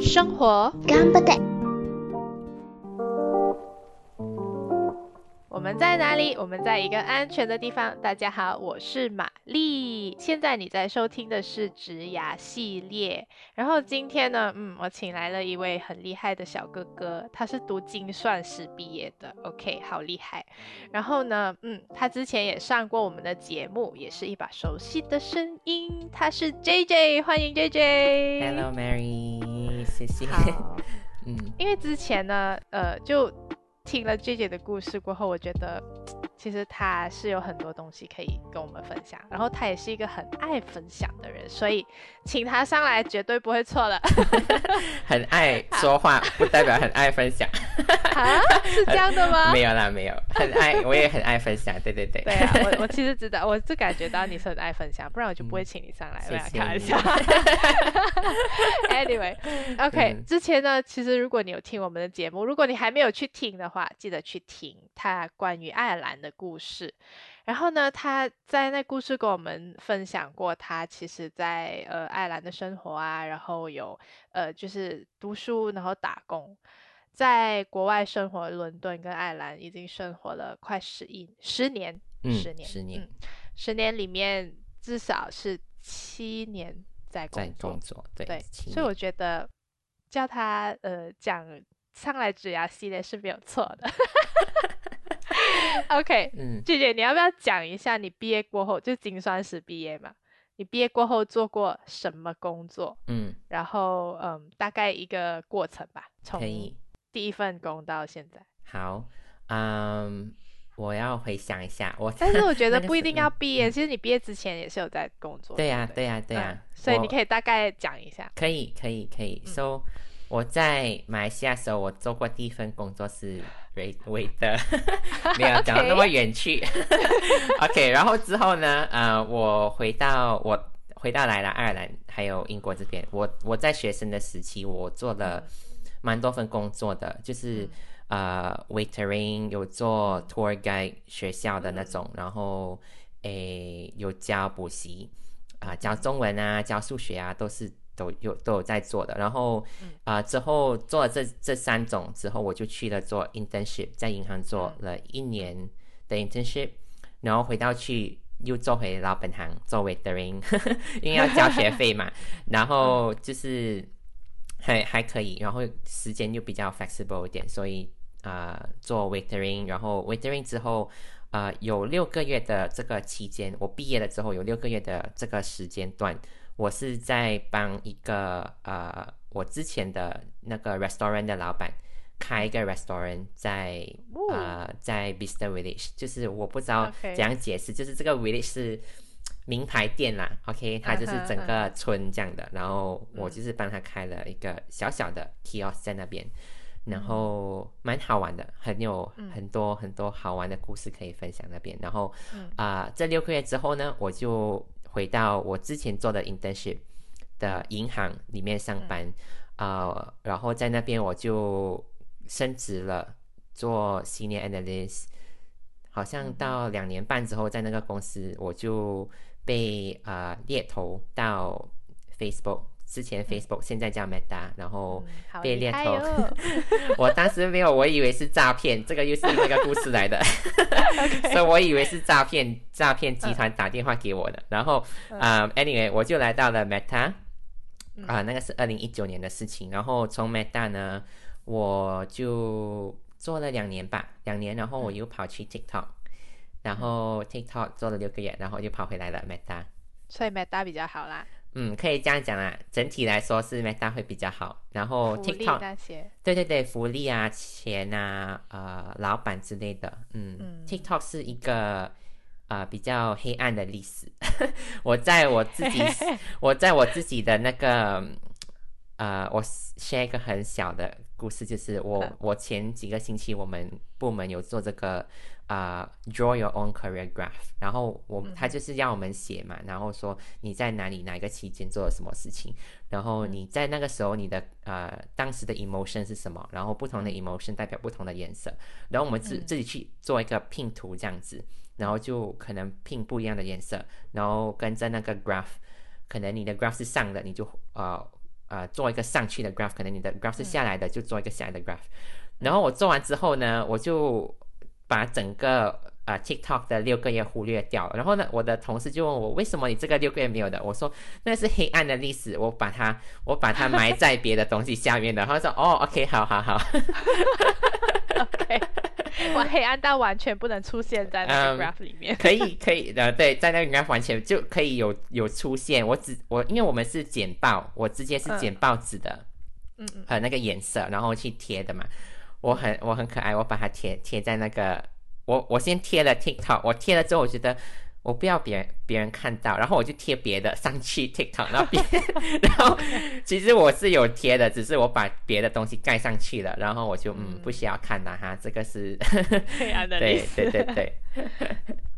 生活。頑張っ我们在哪里？我们在一个安全的地方。大家好，我是玛丽。现在你在收听的是植牙系列。然后今天呢，嗯，我请来了一位很厉害的小哥哥，他是读精算师毕业的。OK，好厉害。然后呢，嗯，他之前也上过我们的节目，也是一把熟悉的声音。他是 JJ，欢迎 JJ。Hello Mary，谢谢。嗯，因为之前呢，呃，就听了 J 姐的故事过后，我觉得其实他是有很多东西可以跟我们分享，然后他也是一个很爱分享的人，所以请他上来绝对不会错的。很爱说话，不代表很爱分享。啊，是这样的吗？没有啦，没有，很爱，我也很爱分享。对对对。对啊，我我其实知道，我就感觉到你是很爱分享，不然我就不会请你上来。谢谢你没有开玩笑。Anyway，OK，、嗯之前呢，其实如果你有听我们的节目，如果你还没有去听的话，记得去听他关于爱尔兰的故事。然后呢，他在那故事跟我们分享过，他其实在呃爱尔兰的生活啊，然后有呃就是读书，然后打工，在国外生活，伦敦跟爱尔兰已经生活了快十一十年，嗯十年，十年嗯十年里面至少是七年在在工作，工作，对对，所以我觉得叫他呃讲上来指牙系列是没有错的。OK，嗯，姐姐，你要不要讲一下你毕业过后就精算师毕业嘛？你毕业过后做过什么工作？嗯，然后嗯，大概一个过程吧，从第一份工到现在。好，嗯，我要回想一下，我但是我觉得不一定要嗯毕业，其实你毕业之前也是有在工作。对呀、不对呀、对呀、嗯所以你可以大概讲一下。可以，可以，可以。嗯 So，我在马来西亚的时候，我做过第一份工作是韦韦的，没有 讲到那么远去。OK，然后之后呢，呃，我回到我回到来了爱尔兰还有英国这边，我我在学生的时期，我做了蛮多份工作的，就是、呃 waitering，有做 tour guide 学校的那种，然后诶有教补习啊、教中文啊，教数学啊，都是都有都有在做的。然后啊、之后做了这这三种之后，我就去了做 internship，在银行做了一年的 internship，然后回到去又做回老本行做 waitering，因为要交学费嘛。然后就是还还可以，然后时间又比较 flexible 一点，所以啊、呃做 waitering，然后 waitering 之后。呃，有六个月的这个期间，我毕业了之后有六个月的这个时间段，我是在帮一个呃，我之前的那个 restaurant 的老板开一个 restaurant 在、哦。呃在 Bista Village，就是我不知道怎样解释就是这个 village 是名牌店啦，OK，它就是整嗯个村这样的，然后我就是帮他开了一个小小的 kiosk 在那边。然后蛮好玩的，很有嗯。很多很多好玩的故事可以分享那边。然后嗯。啊、这六个月之后呢，我就回到我之前做的 internship 的银行里面上班，啊、然后在那边我就升职了，做 senior analyst。好像到两年半之后，在那个公司我就被呃猎头到 Facebook，之前 Facebook 现在叫 Meta，然后被猎头 我当时没有，我以为是诈骗，这个又是另一个故事来的，所以我以为是诈骗诈骗集团打电话给我的。然后啊、a n y w a y 我就来到了 Meta，啊、那个是二零一九年的事情。然后从 Meta 呢，我就做了两年吧，两年，然后我又跑去 TikTok，然后 TikTok 做了六个月，然后又跑回来了 Meta。所以 Meta 比较好啦，嗯，可以这样讲啦。整体来说是 Meta 会比较好，然后 TikTok 那些。对对对，福利啊、钱啊、呃、老板之类的，嗯嗯 t i k t o k 是一个呃比较黑暗的历史。我在我自己，我在我自己的那个呃，我 share 一个很小的故事，就是我、嗯我前几个星期我们部门有做这个啊、draw your own career graph，然后我他就是要我们写嘛，然后说你在哪里哪一个期间做了什么事情，然后你在那个时候你的呃当时的 emotion 是什么，然后不同的 emotion 代表不同的颜色，然后我们自自己去做一个拼图这样子，然后就可能拼不一样的颜色，然后跟着那个 graph，可能你的 graph 是上的，你就呃呃做一个上去的 graph，可能你的 graph 是下来的，就做一个下来的 graph。然后我做完之后呢，我就把整个啊、呃 TikTok 的六个月忽略掉。然后呢，我的同事就问我，为什么你这个六个月没有的？我说那是黑暗的历史，我把它我把它埋在别的东西下面的。他说哦，OK，好好好。OK，我，黑暗到完全不能出现在那嗯个 graph 里面。可以可以的，对，在那个 graph 完全就可以有有出现。我只我因为我们是剪报，我直接是剪报纸的，嗯嗯，呃那个颜色，然后去贴的嘛。我很我很可爱，我把它贴贴在那个我我先贴了 TikTok，我贴了之后我觉得。我不要别人别人看到，然后我就贴别的上去 TikTok，那边，然后其实我是有贴的，只是我把别的东西盖上去了，然后我就嗯嗯不需要看了哈，这个是 黑暗的 历对史。对对对，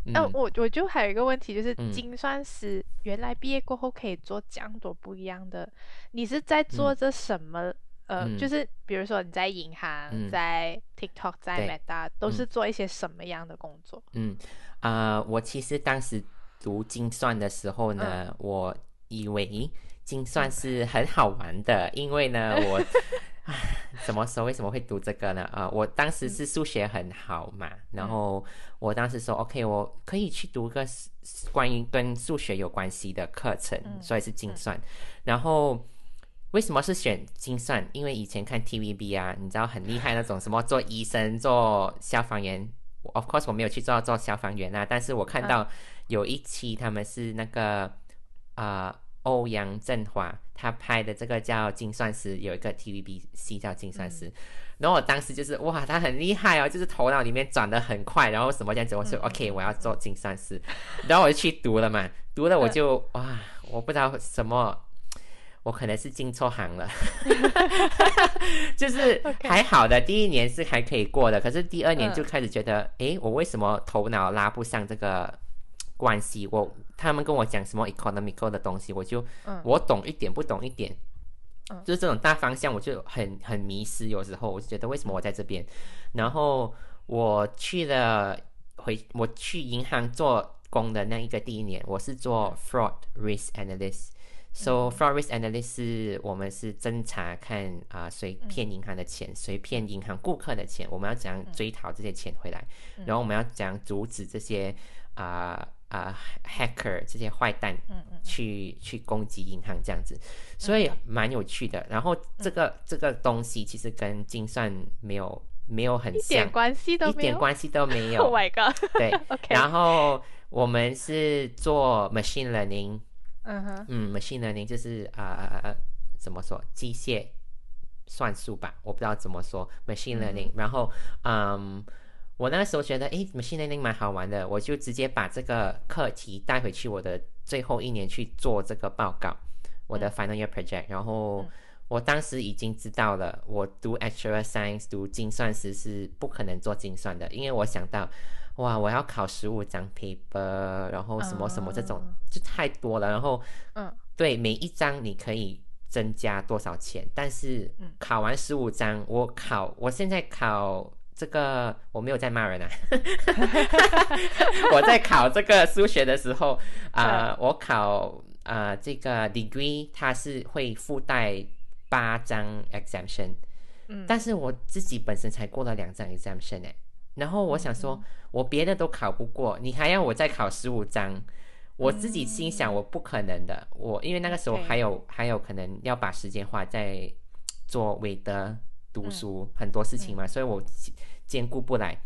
那、嗯我我就还有一个问题，就是嗯精算师原来毕业过后可以做这样多不一样的，你是在做着什么？呃，嗯。就是比如说你在银行、嗯。在 TikTok、在对。Meta 都嗯。是做一些什么样的工作？嗯，啊，我其实当时读精算的时候呢，我以为精算是很好玩的，因为呢，我什么时候为什么会读这个呢？啊、我当时是数学很好嘛，然后我当时说 OK，我可以去读个关于跟数学有关系的课程，嗯所以是精算，然后。为什么是选精算？因为以前看 TVB 啊，你知道很厉害那种什么做医生、做消防员。Of course 我没有去做做消防员啊，但是我看到有一期他们是那个啊、呃欧阳震华他拍的这个叫《精算师》，有一个 TVB 戏叫《精算师》然后我当时就是哇，他很厉害哦，就是头脑里面转的很快，然后什么这样子，我说、嗯 OK，我要做精算师，然后我就去读了嘛，读了我就、哇，我不知道什么。我可能是进错行了，就是还好的，第一年是还可以过的，可是第二年嗯就开始觉得，诶，我为什么头脑拉不上这个关系？我他们跟我讲什么 economical 的东西，我就、嗯我懂一点，不懂一点，嗯就是这种大方向，我就很很迷失。有时候我就觉得为什么我在这边？然后我去了回我去银行做工的那一个第一年，我是做 fraud risk analyst。So fraud risk analyst 是我们是侦查看啊、谁骗银行的钱，谁骗银行顾客的钱，我们要怎样追讨这些钱回来，然后我们要怎样阻止这些啊啊、hacker 这些坏蛋去去攻击银行这样子，所以蛮有趣的。然后这个这个东西其实跟精算没有没有很一点像，关系都一没有。点关系都没 Oh 有。my god！对，OK，然后我们是做 machine learning，嗯哼，嗯，machine learning 就是啊啊啊怎么说机械算术吧，我不知道怎么说 machine 嗯 learning、然后嗯，我那个时候觉得诶 machine learning 蛮好玩的，我就直接把这个课题带回去我的最后一年去做这个报告，我的 final year project，然后。嗯。我当时已经知道了，我读 actual science 读精算师是不可能做精算的，因为我想到，哇，我要考十五张 paper，然后什么什么这种、哦就太多了，然后嗯。对每一张你可以增加多少钱，但是嗯。考完十五张，我考我现在考这个我没有在骂人啊，我在考这个数学的时候啊、我考啊、这个 degree 它是会附带八张 exemption，嗯，但是我自己本身才过了两张 exemption 哎，然后我想说，我别的都考不过，你还要我再考十五张，我自己心想我不可能的，我因为那个时候还有还有可能要把时间花在做韦德读书、很多事情嘛，所以我兼顾不来。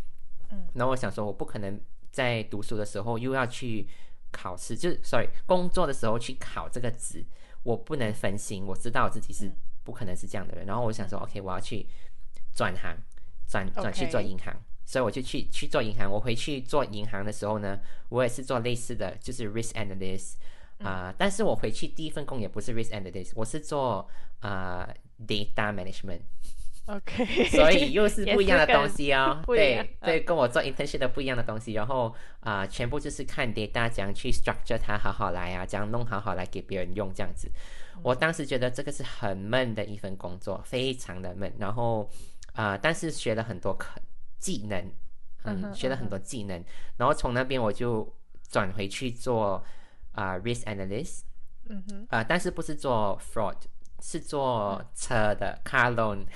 嗯，然后我想说，我不可能在读书的时候又要去考试，就是 sorry 工作的时候去考这个职，我不能分心，我知道我自己是嗯。不可能是这样的人。然后我想说，OK，我要去转行，转转去做银行。所以我就去去做银行。我回去做银行的时候呢，我也是做类似的，就是 risk analyst 啊、但是我回去第一份工也不是 risk analyst，我是做啊、data management。OK，所以又是不一样的东西哦。对对，跟我做 internship 的不一样的东西。然后啊、全部就是看 data 怎样去 structure 它好好来啊，怎样弄好好来给别人用这样子。我当时觉得这个是很闷的一份工作，非常的闷。然后啊、但是学了很多可技能，嗯，嗯学了很多技能。然后从那边我就转回去做啊、risk analyst。嗯哼，啊、但是不是做 fraud，是做车的 car loan，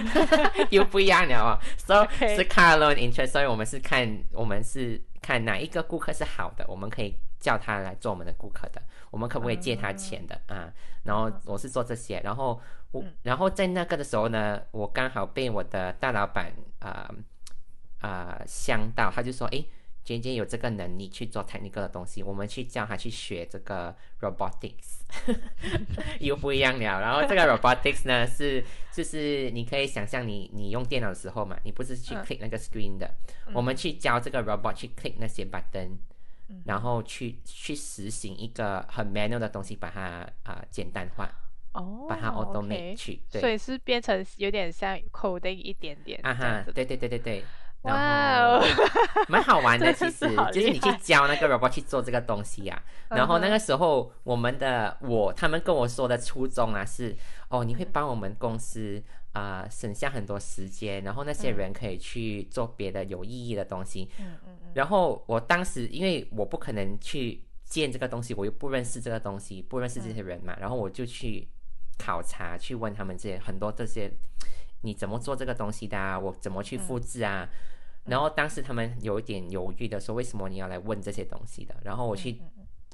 又不一样了哦。So 是 car loan interest，所以我们是看我们是看哪一个顾客是好的，我们可以叫他来做我们的顾客的，我们可不可以借他钱的啊？然后我是做这些，然后我然后在那个的时候呢，我刚好被我的大老板啊啊香到，他就说哎。尖尖有这个能力去做 technical 的东西，我们去教他去学这个 robotics，又不一样了。然后这个 robotics 呢是就是你可以想象你你用电脑的时候嘛，你不是去嗯 click 那个 screen 的，我们去教这个 robot 去 click 那些 button，、然后去去实行一个很 manual 的东西，把它啊、简单化，哦，把它 automate 去，对所以是变成有点像 coding 一点点啊哈。对对对对对。哇然后哦，蛮好玩的，其实就是你去教那个 robot 去做这个东西呀、然后那个时候我们的我他们跟我说的初衷啊是哦，你会帮我们公司啊、省下很多时间，然后那些人可以去做别的有意义的东西。嗯嗯嗯，然后我当时因为我不可能去见这个东西，我又不认识这个东西，不认识这些人嘛，然后我就去考察，去问他们这些很多这些你怎么做这个东西的啊，我怎么去复制啊。然后当时他们有一点犹豫的说，为什么你要来问这些东西的？然后我去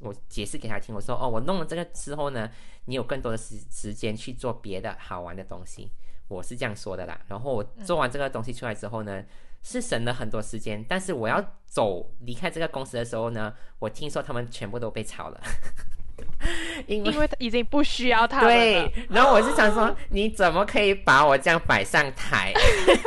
我解释给他听，我说哦，我弄了这个之后呢，你有更多的时时间去做别的好玩的东西，我是这样说的啦。然后我做完这个东西出来之后呢，是省了很多时间，但是我要走离开这个公司的时候呢，我听说他们全部都被炒了，因为因为已经不需要他了对，然后我是想说，你怎么可以把我这样摆上台，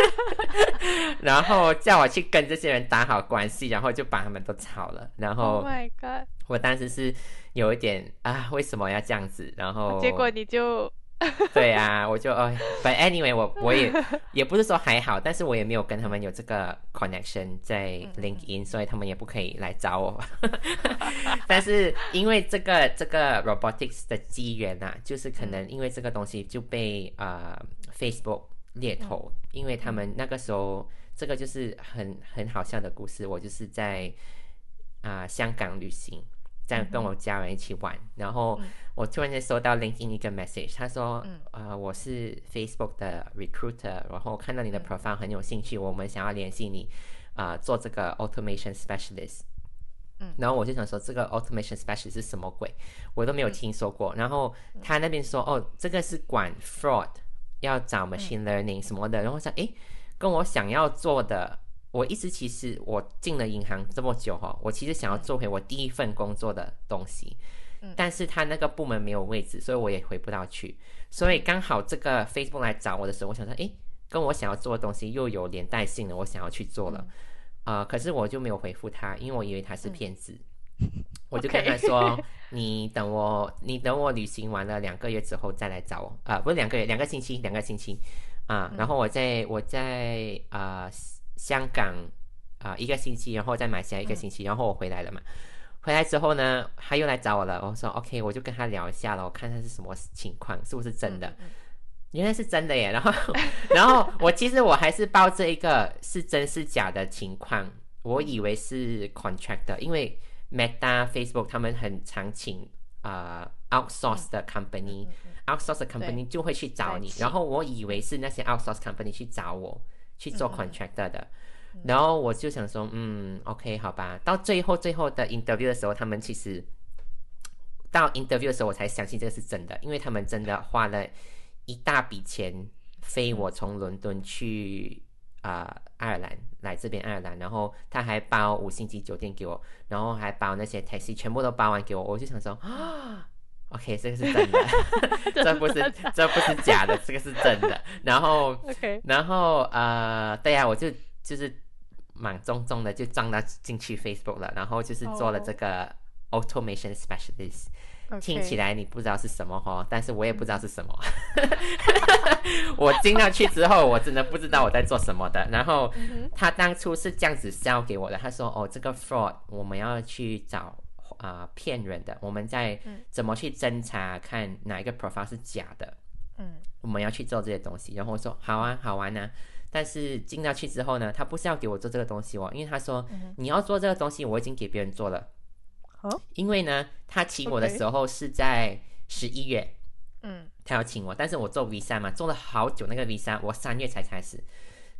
然后叫我去跟这些人打好关系，然后就把他们都炒了，然后 Oh my god！我当时是有一点啊，为什么要这样子？然后结果你就 对啊，我就哎，but anyway，我我也也不是说还好，但是我也没有跟他们有这个 connection 在嗯 LinkedIn，所以他们也不可以来找我。但是因为这个这个 robotics 的机缘啊，就是可能因为这个东西就被呃 Facebook 猎头，因为他们那个时候这个就是很很好笑的故事，我就是在啊、香港旅行。在跟我家人一起玩，然后我突然间收到 LinkedIn 一个 message，他说，嗯呃，我是 Facebook 的 recruiter，然后看到你的 profile 很有兴趣，我们想要联系你，啊、做这个 automation specialist。嗯然后我就想说，这个 automation specialist 是什么鬼？我都没有听说过。然后他那边说，哦，这个是管 fraud，要找 machine learning 什么的。然后我想，诶，跟我想要做的，我一直其实我进了银行这么久哈，我其实想要做回我第一份工作的东西。但是他那个部门没有位置，所以我也回不到去。所以刚好这个 Facebook 来找我的时候，我想说，诶，跟我想要做的东西又有连带性了，我想要去做了。啊、可是我就没有回复他，因为我以为他是骗子。我就跟他说：“你等我，你等我旅行完了两个月之后再来找我啊、不是两个月，两个星期，两个星期啊。然后我在我在啊、香港啊、一个星期，然后再马来西亚一个星期，然后我回来了嘛。回来之后呢，他又来找我了。我说 OK，我就跟他聊一下了，我看他是什么情况，是不是真的。原来是真的耶，然后，然后我其实我还是抱着一个是真是假的情况，我以为是 contractor，因为 Meta、Facebook 他们很常请啊、呃 outsource 的 company，outsource 的 company 就会去找你然后我以为是那些 outsource company 去找我去做 contractor 的，然后我就想说，嗯，OK，好吧，到最后最后的 interview 的时候，他们其实到 interview 的时候，我才相信这个是真的，因为他们真的花了一大笔钱飞我从伦敦去啊、呃爱尔兰来这边爱尔兰，然后他还包五星级酒店给我，然后还包那些 taxi 全部都包完给我，我就想说啊。OK，这个是真的，这不是这不是假的，这个是真的。然后 OK，然后呃，对呀、我就就是蛮重重的就撞到进去 Facebook 了，然后就是做了这个 automation specialist，、听起来你不知道是什么哈，但是我也不知道是什么。我进到去之后，我真的不知道我在做什么的。然后他当初是这样子教给我的，他说：“哦，这个 fraud 我们要去找啊骗人的，我们在怎么去侦查看哪一个 profile 是假的。”嗯，我们要去做这些东西。然后我说：“好啊，好玩啊。”但是进到去之后呢，他不是要给我做这个东西哦，因为他说你要做这个东西，我已经给别人做了。哦，因为呢，他请我的时候是在十一月，嗯，他要请我，但是我做 visa 嘛，做了好久那个 visa，我三月才开始，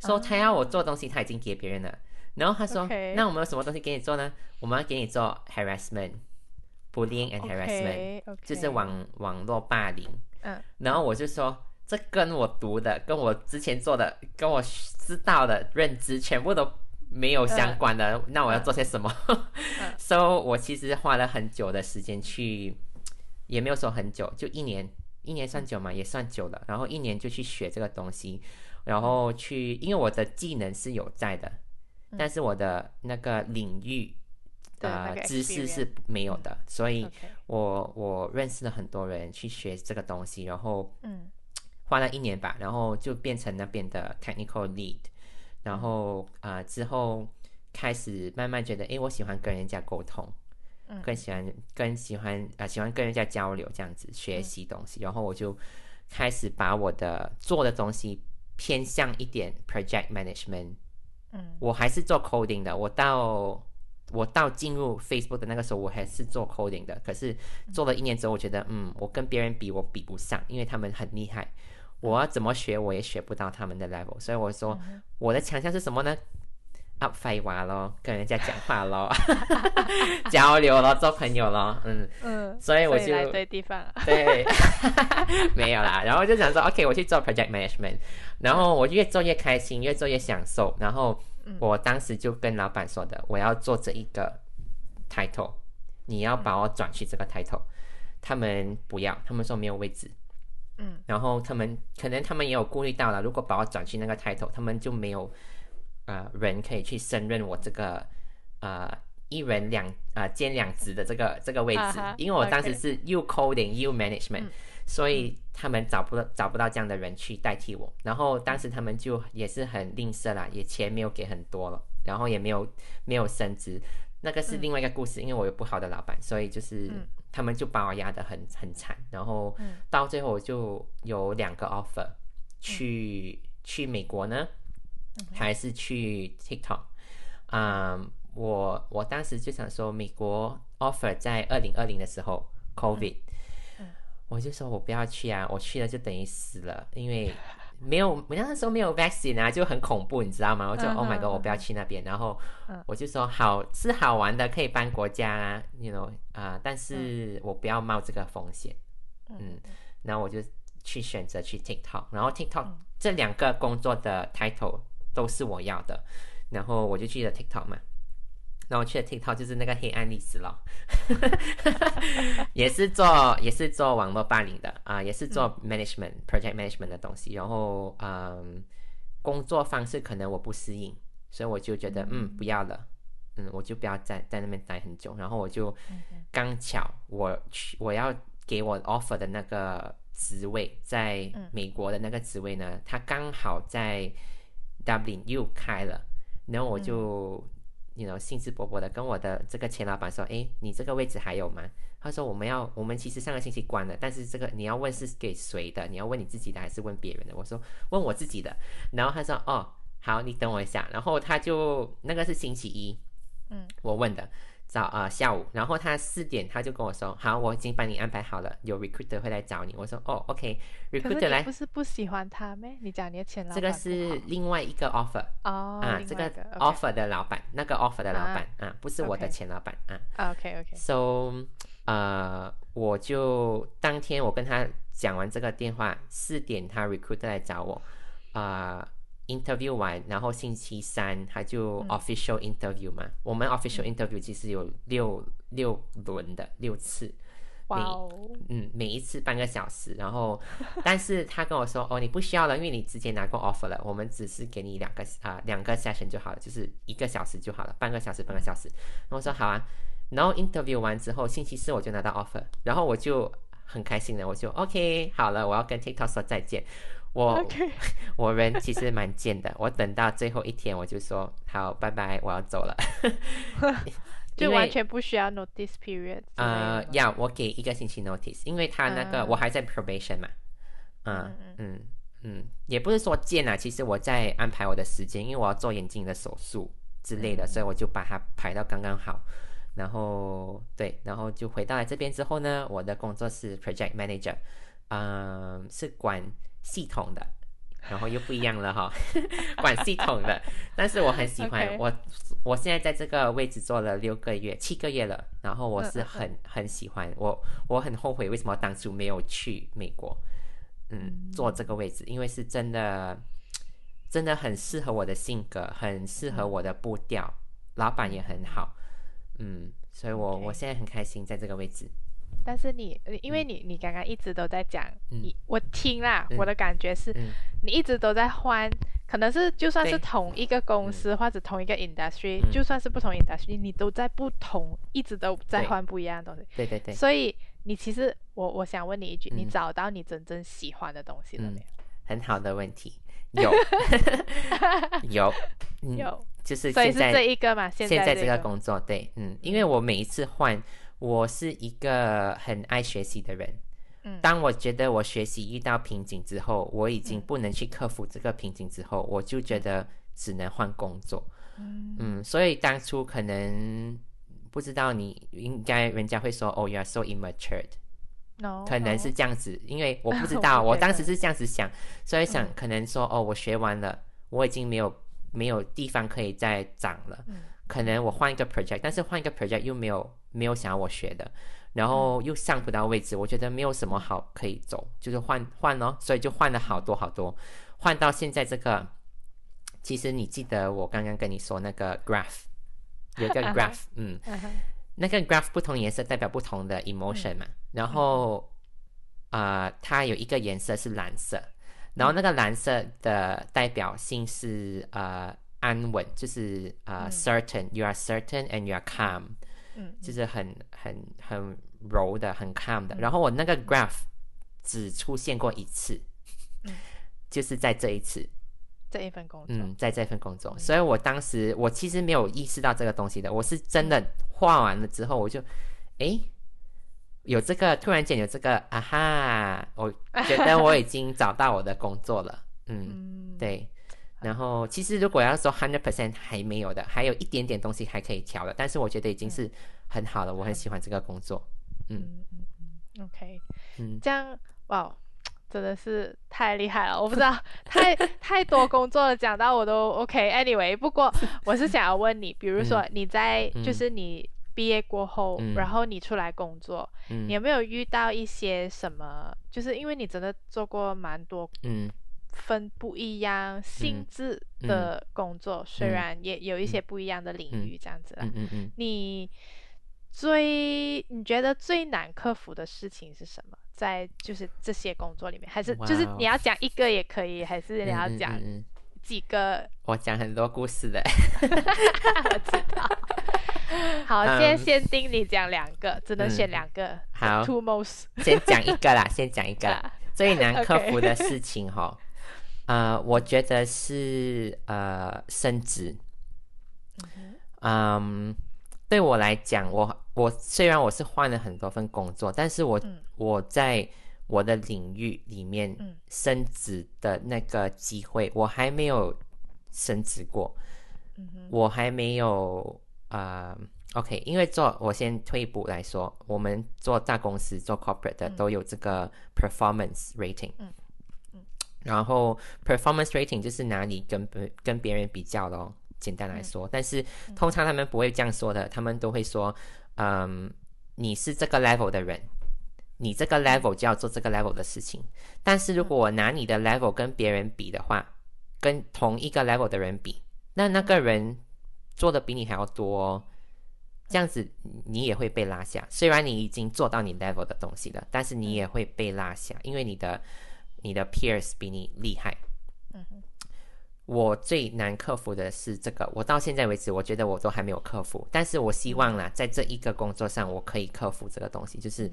说他要我做东西，他已经给别人了。然后他说，那我们有什么东西给你做呢？我们要给你做 harassment，bullying and harassment，就是网网络霸凌。嗯，然后我就说。这跟我读的、跟我之前做的、跟我知道的认知全部都没有相关的，那我要做些什么？so，我其实花了很久的时间去，也没有说很久，就一年，一年算久嘛，也算久了。然后一年就去学这个东西，然后去，因为我的技能是有在的，但是我的那个领域的知识是没有的，所以我我认识了很多人去学这个东西，然后嗯。花了一年吧，然后就变成那边的 technical lead，然后啊之后开始慢慢觉得，哎，我喜欢跟人家沟通，更喜欢更喜欢啊喜欢跟人家交流这样子学习东西，然后我就开始把我的做的东西偏向一点 project management，嗯，我还是做 coding 的，我到我到进入 Facebook 的那个时候，我还是做 coding 的，可是做了一年之后，我觉得嗯，我跟别人比我比不上，因为他们很厉害。我要怎么学，我也学不到他们的 level，所以我说我的强项是什么呢？up 废话咯，跟人家讲话咯，交流咯，做朋友咯，嗯。嗯，所以我就对地方对，没有啦，然后就想说，OK，我去做 project management，然后我越做越开心，越做越享受，然后我当时就跟老板说的，我要做这一个 title，你要把我转去这个 title，他们不要，他们说没有位置。嗯，然后他们可能他们也有顾虑到了，如果把我转去那个 title，他们就没有呃人可以去胜任我这个呃一人两呃兼两职的这个这个位置，因为我当时是 you coding you management，所以他们找不到找不到这样的人去代替我。然后当时他们就也是很吝啬啦，也钱没有给很多了，然后也没有没有升职，那个是另外一个故事，因为我有不好的老板，所以就是。他们就把我压得很很惨，然后到最后我就有两个 offer，去去美国呢，还是去 TikTok？嗯，我我当时就想说，美国 offer 在二零二零的时候，COVID，我就说我不要去啊，我去了就等于死了，因为。没有，我那时候没有 vaccine 啊，就很恐怖，你知道吗？我就 Oh my god，我不要去那边。然后我就说好是好玩的，可以搬国家，you know 啊，但是我不要冒这个风险。嗯，然后我就去选择去 TikTok，然后 TikTok 这两个工作的 title 都是我要的，然后我就去了 TikTok 嘛。然后去了 TikTok 就是那个黑暗历史了，也是做也是做网络霸凌的啊，也是做 management project management 的东西。然后嗯，工作方式可能我不适应，所以我就觉得嗯。不要了，嗯我就不要在在那边待很久。然后我就刚巧我去我要给我 offer 的那个职位，在美国的那个职位呢，他刚好在 Dublin 又开了，然后我就。你 know 兴致勃勃的跟我的这个前老板说：“哎，你这个位置还有吗？”他说：“我们要，我们其实上个星期关了，但是这个你要问是给谁的？你要问你自己的还是问别人的？”我说：“问我自己的。”然后他说：“哦，好，你等我一下。”然后他就那个是星期一，嗯，我问的。早啊，下午，然后他四点他就跟我说，好，我已经帮你安排好了，有 recruiter 会来找你。我说，哦，OK，recruiter 来。不是不喜欢他咩？你讲你的前老板。这个是另外一个 offer 哦，啊，这个 offer 的老板，那个 offer 的老板啊，不是我的前老板啊。OK OK。So，呃，我就当天我跟他讲完这个电话，四点他 recruiter 来找我，啊。Interview 完，然后星期三他就 official interview 嘛。我们 official interview 其实有六六轮的六次，每嗯每一次半个小时。然后，但是他跟我说哦，你不需要了，因为你直接拿过 offer 了。我们只是给你两个啊两个 session 就好了，就是一个小时就好了，半个小时半个小时。然后我说好啊，然后 interview 完之后，星期四我就拿到 offer，然后我就很开心的，我就 OK 好了，我要跟 TikTok 说再见。我 我人其实蛮贱的，我等到最后一天我就说好，拜拜，我要走了。就完全不需要 notice period 呃吗要我给一个星期 notice，因为他那个、啊我还在 probation 嘛，嗯嗯嗯也不是说贱啊，其实我在安排我的时间，因为我要做眼睛的手术之类的，嗯所以我就把它排到刚刚好。然后对，然后就回到来这边之后呢，我的工作是 project manager，嗯，是管系统的，然后又不一样了哈，管系统的。但是我很喜欢 我，我现在在这个位置做了六个月、七个月了，然后我是很很喜欢我，我很后悔为什么当初没有去美国，嗯，做这个位置，因为是真的，真的很适合我的性格，很适合我的步调，老板也很好，嗯，所以我我现在很开心在这个位置，但是你，呃因为你你刚刚一直都在讲，嗯。你我听啦，嗯我的感觉是，嗯。你一直都在换，可能是就算是同一个公司或者同一个 industry，、嗯。就算是不同 industry，你都在不同，一直都在换不一样的东西。对对对，所以你其实，我我想问你一句，你嗯。找到你真正喜欢的东西了嗯没有？很好的问题，有。有嗯。有，就是所以是现在这一个嘛？现现在这这个工作，对，嗯，因为我每一次换，我是一个很爱学习的人。嗯。当我觉得我学习遇到瓶颈之后，我已经嗯。不能去克服这个瓶颈之后，我就觉得只能换工作。嗯。嗯，所以当初可能不知道你应该人家会说哦，you are so immature，，no，可能是这样子，因为我不知道，我当时是这样子想，所以想嗯。可能说哦，我学完了，我已经没有没有地方可以再长了，嗯可能我换一个 project，但是换一个 project 又没有没有想要我学的，然后又上不到位置，我觉得没有什么好可以走，就是换换咯，所以就换了好多好多，换到现在这个，其实你记得我刚刚跟你说那个 graph，有一个 graph，嗯，那个 graph 不同颜色代表不同的 emotion 嘛，然后呃，它有一个颜色是蓝色，然后那个蓝色的代表性是呃安稳，就是呃、嗯。certain，you are certain and you are calm，嗯就是很很很柔的，很 calm 的。嗯。然后我那个 graph 只出现过一次，嗯。就是在这一次，这一份工作，嗯，在这份工作，所以我当时我其实没有意识到这个东西的，我是真的画完了之后，我就，诶，有这个突然间有这个啊哈，我觉得我已经找到我的工作了，嗯，嗯，对。然后其实如果要说 hundred percent 还没有的，还有一点点东西还可以调的，但是我觉得已经是很好了，我很喜欢这个工作，嗯。嗯嗯嗯，OK，嗯。这样哇，真的是太厉害了！我不知道，太 太多工作了，讲到我都 OK。Anyway，不过 我是想要问你，比如说你在、嗯就。是你毕业过后，嗯。然后你出来工作，嗯。你有没有遇到一些什么？就是因为你真的做过蛮多嗯分不一样性质的工作，虽嗯然也有一些不一样的领域这样子啦。嗯嗯嗯，你最你觉得最难克服的事情是什么？在就是这些工作里面，还是就是你要讲一个也可以，还是你要讲几个？我讲很多故事的，我知道。好，嗯现在限定你讲两个，只能选嗯两个。好，two most 先讲一个啦，先讲一个啦。啊 最难克服的事情哈，呃，我觉得是呃升职。嗯，对我来讲，我我虽然我是换了很多份工作，但是我、嗯。我在我的领域里面嗯。升职的那个机会，我还没有升职过，我还没有呃。OK，因为做我先退一步来说，我们做大公司做 corporate 的嗯。都有这个 performance rating，然后 performance rating 就是拿你跟别跟别人比较咯，简单来说，但是通常他们不会这样说的，他们都会说，嗯，你是这个 level 的人，你这个 level 就要做这个 level 的事情，但是如果我拿你的 level 跟别人比的话，跟同一个 level 的人比，那那个人做的比你还要多、哦。这样子你也会被拉下，虽然你已经做到你 level 的东西了，但是你也会被拉下，因为你的你的 peers 比你厉害。嗯哼我最难克服的是这个，我到现在为止，我觉得我都还没有克服。但是我希望啦，在这一个工作上，我可以克服这个东西，就是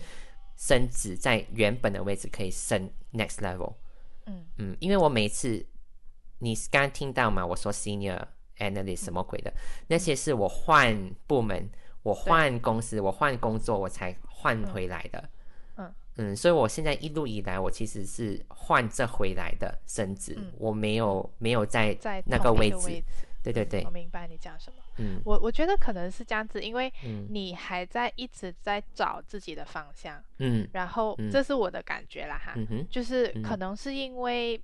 升职在原本的位置可以升 next level。嗯嗯，因为我每次你刚听到嘛，我说 senior analyst 什么鬼的，那些是我换部门、我换公司、我换工作我才换回来的。嗯嗯，所以我现在一路以来，我其实是换着回来的身子，嗯我没有没有在在那。个位置对对对我，明白你讲什么。嗯我我觉得可能是这样子，因为嗯你还在一直在找自己的方向，嗯然后嗯这是我的感觉啦哈，嗯哼，就是嗯可能是因为。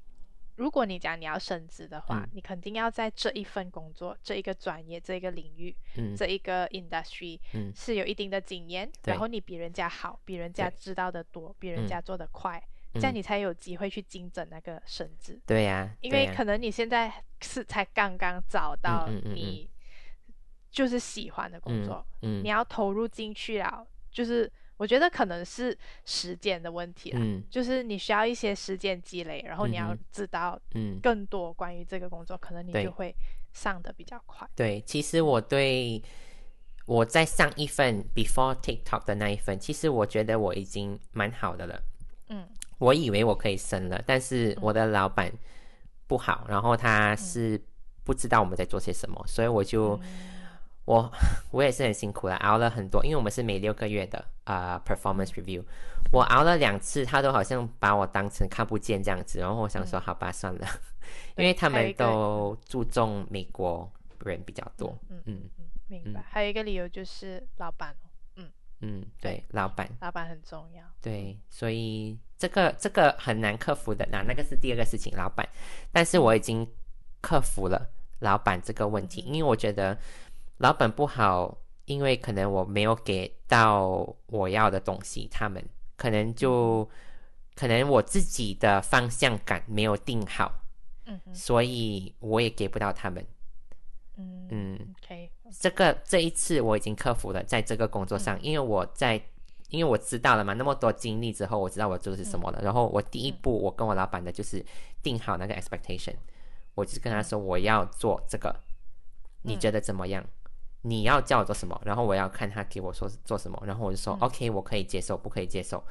如果你讲你要升职的话，嗯。你肯定要在这一份工作、这一个专业、这一个领域、嗯。这一个 industry 嗯。是有一定的经验，然后你比人家好，比人家知道的多，比人嗯。家做的快，这样嗯。你才有机会去精准那个升职。对呀、因为可能你现在是才刚刚找到你就是喜欢的工作，嗯。你要投入进去了，就是我觉得可能是时间的问题啦，嗯。就是你需要一些时间积累，然后你要知道嗯，更多关于这个工作，可能你就会上的比较快。对，其实我对我在上一份 before TikTok 的那一份，其实我觉得我已经蛮好的了。嗯。我以为我可以升了，但是我的老板不好，然后嗯。他是不知道我们在做些什么，所以我就、我我也是很辛苦了，熬了很多，因为我们是每六个月的啊、呃 performance review，我熬了两次，他都好像把我当成看不见这样子，然后我想说好吧算了，因为他们都注重美国人比较多，嗯嗯嗯，明白。还有一个理由就是老板嗯，嗯，对，老板。老板很重要。对，所以这个这个很难克服的。那那个是第二个事情，老板。但是我已经克服了老板这个问题，因为我觉得老板不好，因为可能我没有给到我要的东西，他们可能就可能我自己的方向感没有定好，嗯哼所以我也给不到他们。嗯嗯，，OK，这个这一次我已经克服了，在这个工作上，因为我在，因为我知道了嘛，那么多经历之后，我知道我做的是什么了。然后我第一步，我跟我老板的就是定好那个 expectation，我就跟他说我要做这个，你觉得怎么样？你要叫我做什么？然后我要看他给我说做什么，然后我就说、OK，我可以接受，不可以接受。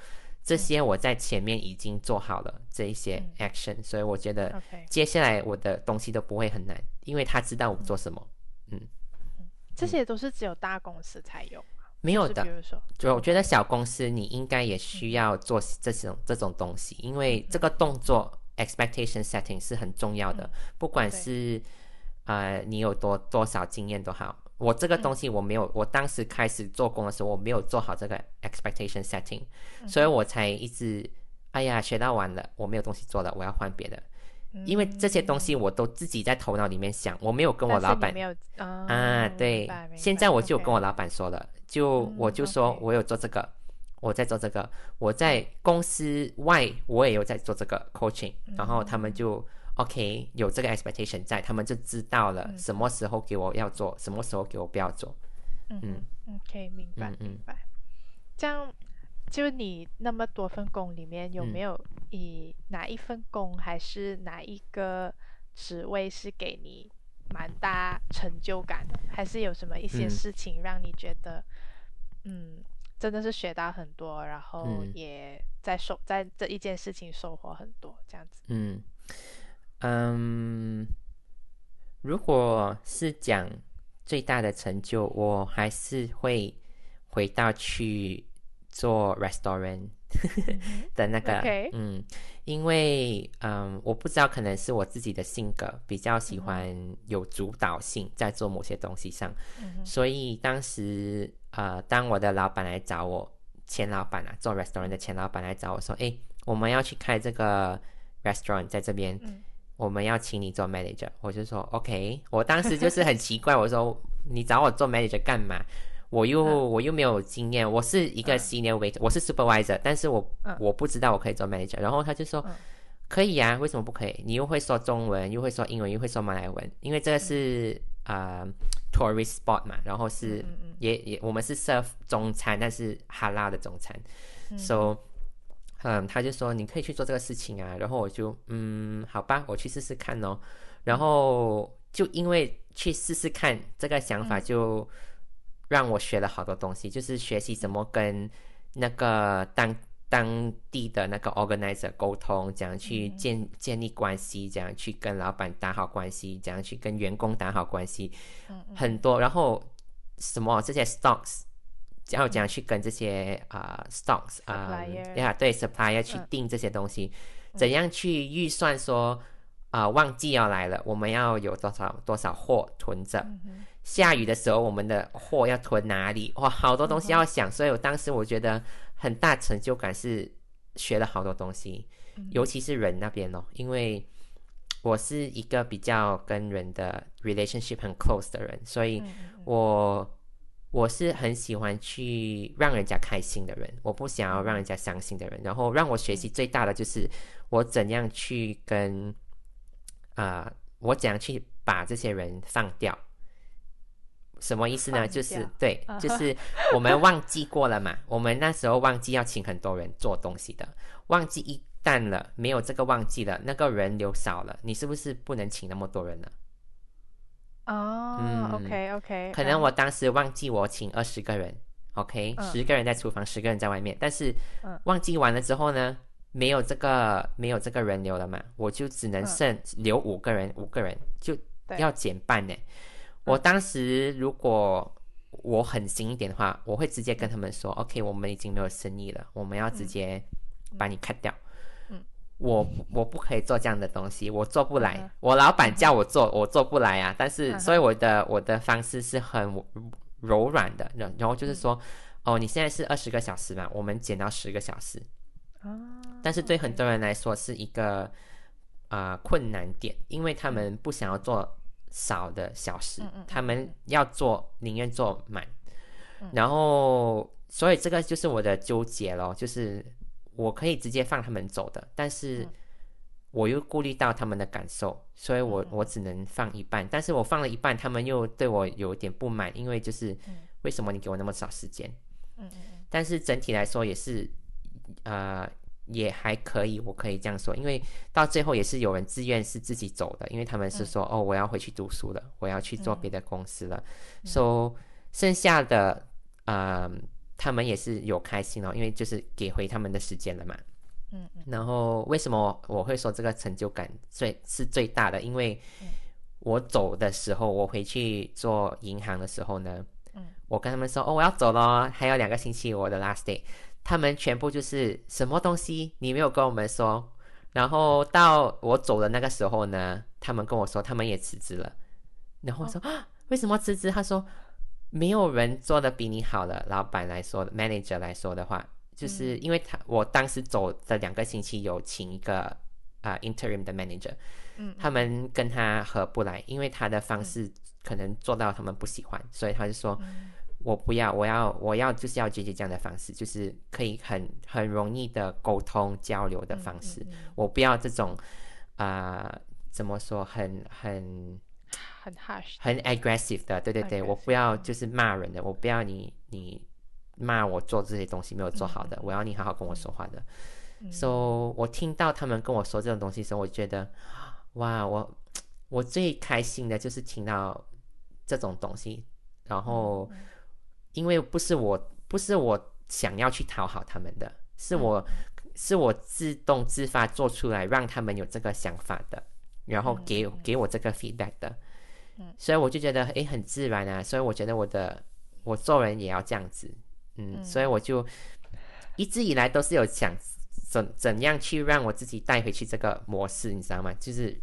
这些我在前面已经做好了这一些 action，、所以我觉得接下来我的东西都不会很难，因为他知道我做什么。嗯。这些都是只有大公司才有嘛，没有的。就我觉得小公司你应该也需要做这种这种东西，因为这个动作 expectation setting 是很重要的，不管是呃你有多多少经验都好。我这个东西我没有，我当时开始做工的时候我没有做好这个 expectation setting，、所以我才一直哎呀学到完了，我没有东西做了，我要换别的。因为这些东西我都自己在头脑里面想，我没有跟我老板啊啊，对现在我就跟我老板说了，就嗯我就说我有做这个，我在做这个，我在公司外我也有在做这个 coaching，然后他们就 OK 有这个 expectation 在，他们就知道了什么时候给我要做，什么时候给我不要做。嗯嗯，OK，明白明白。这样，就你那么多份工里面，有嗯没有以哪一份工还是哪一个职位是给你蛮大成就感的？还是有什么一些嗯事情让你觉得，嗯，真的是学到很多，然后嗯也在收在这一件事情收获很多，这样子。嗯嗯，如果是讲最大的成就，我还是会回到去做 restaurant 的那个嗯，因为嗯，我不知道可能是我自己的性格比较喜欢有主导性在做某些东西上，嗯所以当时呃，当我的老板来找我，前老板啊，做 restaurant 的前老板来找我说，哎，我们要去开这个 restaurant 在这边，嗯我们要请你做 manager，我就说 OK，我当时就是很奇怪，我说 你找我做 manager 干嘛？我又、嗯。我又没有经验，我是一个 senior waiter，、我是 supervisor，但是我、嗯。我不知道我可以做 manager，然后他就说、嗯。可以呀、为什么不可以？你又会说中文，又会说英文，又会说马来文，因为这个是啊、呃 tourist spot 嘛，然后是、也也我们是 serve 中餐，但是哈拉的中餐、s o 嗯，他就说你可以去做这个事情啊，然后我就嗯，好吧，我去试试看哦。然后就因为去试试看这个想法，就让我学了好多东西，就是学习怎么跟那个当当地的那个 organizer 沟通，怎样去建建立关系，怎样去跟老板打好关系，怎样去跟员工打好关系，很多。然后什么这些 stocks，要怎样去跟这些啊 stocks 啊，呀对 supplier 去定这些东西，怎样去预算说。啊，旺季要来了，我们要有多少多少货囤着？下雨的时候，我们的货要囤哪里？哇，好多东西要想。所以我当时我觉得很大成就感是学了好多东西，尤其是人那边哦，因为我是一个比较跟人的 relationship 很 close 的人，所以我我是很喜欢去让人家开心的人，我不想要让人家伤心的人。然后让我学习最大的就是我怎样去跟。啊，我怎样去把这些人放掉？什么意思呢？就是对，就是我们忘记过了嘛。我们那时候忘记要请很多人做东西的，忘记一旦了，没有这个忘记了，那个人流少了，你是不是不能请那么多人了？哦，OK OK，可能我当时忘记我请二十个人，OK，十个人在厨房，十个人在外面，但是忘记完了之后呢？没有这个没有这个人流了嘛，我就只能剩留五个人，五个人就要减半呢。我当时如果我狠心一点的话，我会直接跟他们说：“OK，我们已经没有生意了，我们要直接把你 cut 掉。”嗯，我我不可以做这样的东西，我做不来。我老板叫我做，我做不来啊。但是，所以我的我的方式是很柔软的，然然后就是说：“哦，你现在是二十个小时嘛，我们减到十个小时。”但是对很多人来说是一个啊困难点，因为他们不想要做少的小时，他们要做宁愿做满，然后所以这个就是我的纠结咯，就是我可以直接放他们走的，但是我又顾虑到他们的感受，所以我我只能放一半，但是我放了一半，他们又对我有点不满，因为就是为什么你给我那么少时间？嗯嗯，但是整体来说也是。呃，也还可以，我可以这样说，因为到最后也是有人自愿是自己走的，因为他们是说，哦，我要回去读书了，我要去做别的公司了，说剩下的，呃，他们也是有开心哦，因为就是给回他们的时间了嘛，嗯，然后为什么我会说这个成就感最是最大的？因为我走的时候，我回去做银行的时候呢，嗯，我跟他们说，哦，我要走了，还有两个星期，我的 last day。他们全部就是什么东西你没有跟我们说，然后到我走的那个时候呢，他们跟我说他们也辞职了，然后我说啊为什么辞职？他说没有人做的比你好了。老板来说，manager 来说的话，就是因为他我当时走的两个星期有请一个啊 interim 的 manager，嗯，他们跟他合不来，因为他的方式可能做到他们不喜欢，所以他就说。我不要，我要，我要就是要解决这样的方式，就是可以很很容易的沟通交流的方式。我不要这种，啊，怎么说，很很很 harsh，很 aggressive 的，对对对，我不要就是骂人的，我不要你你骂我做这些东西没有做好的，我要你好好跟我说话的。So 我听到他们跟我说这种东西的时候，我觉得，哇，我我最开心的就是听到这种东西，然后。因为不是我，不是我想要去讨好他们的，是我是我自动自发做出来，让他们有这个想法的，然后给给我这个 feedback 的，嗯，所以我就觉得诶很自然啊，所以我觉得我的我做人也要这样子，嗯，所以我就一直以来都是有想怎怎样去让我自己带回去这个模式，你知道吗？就是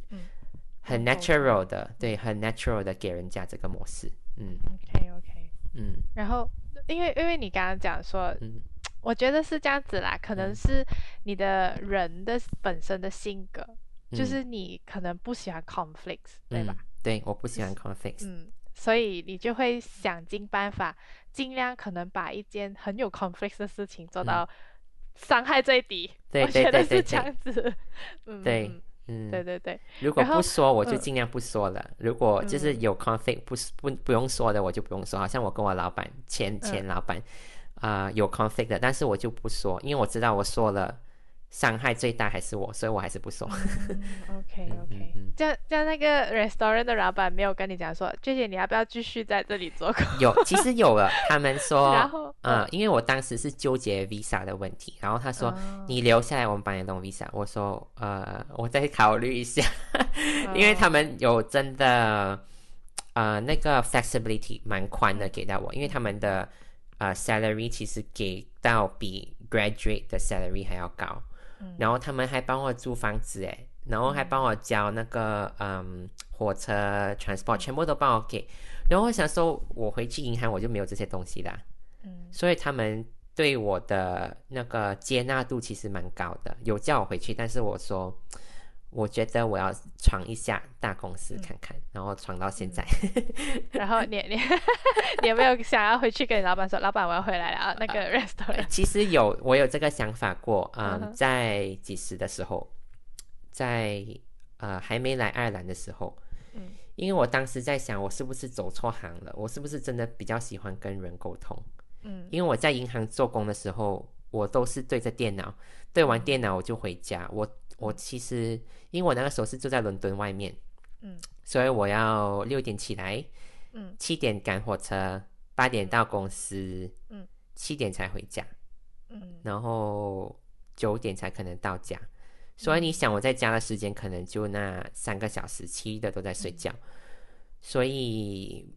很 natural 的，对，很 natural 的给人家这个模式，嗯，OK OK。嗯，然后因为因为你刚刚讲说，嗯，我觉得是这样子啦，可能是你的人的本身的性格，就是你可能不喜欢 conflicts，对吧？对，我不喜欢 conflicts，嗯，所以你就会想尽办法，尽量可能把一件很有 conflicts 的事情做到伤害最低。对对对是，这样子，嗯，对。嗯，对对对。如果不说，我就尽量不说了。如果就是有 conflict，不是不不用说的，我就不用说。好像我跟我老板前前老板啊有 conflict 的，但是我就不说，因为我知道我说了伤害最大还是我，所以我还是不说。嗯，OK 嗯 OK，嗯。这样这样那个 restaurant 的老板没有跟你讲说，娟姐你要不要继续在这里做工？有，其实有了，他们说，然后嗯，因为我当时是纠结 visa 的问题，然后他说、哦你留下来，我们帮你弄 visa。我说，呃，我再考虑一下，因为哦他们有真的，呃，那个 flexibility 蛮宽的给到我，因为他们的呃 salary 其实给到比 graduate 的 salary 还要高，嗯然后他们还帮我租房子诶，然后还帮我交那个嗯火车 transport，全部都帮我给。然后我想说，我回去银行我就没有这些东西啦，嗯所以他们对我的那个接纳度其实蛮高的，有叫我回去，但是我说。我觉得我要闯一下大公司看看，然后闯到现在。然后你你 你有没有想要回去跟你老板说，老板我要回来了啊？那个 restaurant，其实有，我有这个想法过，嗯，嗯在几时的时候，在呃还没来爱尔兰的时候，嗯因为我当时在想，我是不是走错行了？我是不是真的比较喜欢跟人沟通？嗯因为我在银行做工的时候，我都是对着电脑，对完电脑我就回家。我我其实因为我那个时候是住在伦敦外面，嗯。所以我要六点起来，嗯。七点赶火车，八点到公司，嗯，七点才回家。嗯。然后九点才可能到家，所以你想我在家的时间可能就那三个小时，其余的都在睡觉，所以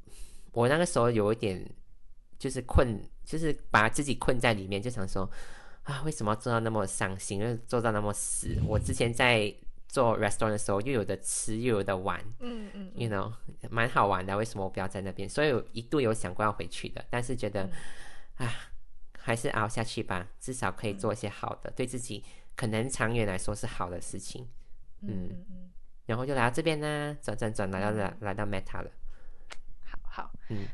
我那个时候有一点就是困，就是把自己困在里面，就想说啊，为什么要做到那么伤心，又做到那么死？我之前在做 restaurant 的时候，又有的吃，又有的玩。嗯嗯 you know，蛮好玩的。为什么我不要在那边？所以我一度有想过要回去的，但是觉得，嗯啊，还是熬下去吧，至少可以做一些好的，对自己可能长远来说是好的事情。嗯嗯嗯，然后就来到这边呢，转转转来到来来到 Meta 了。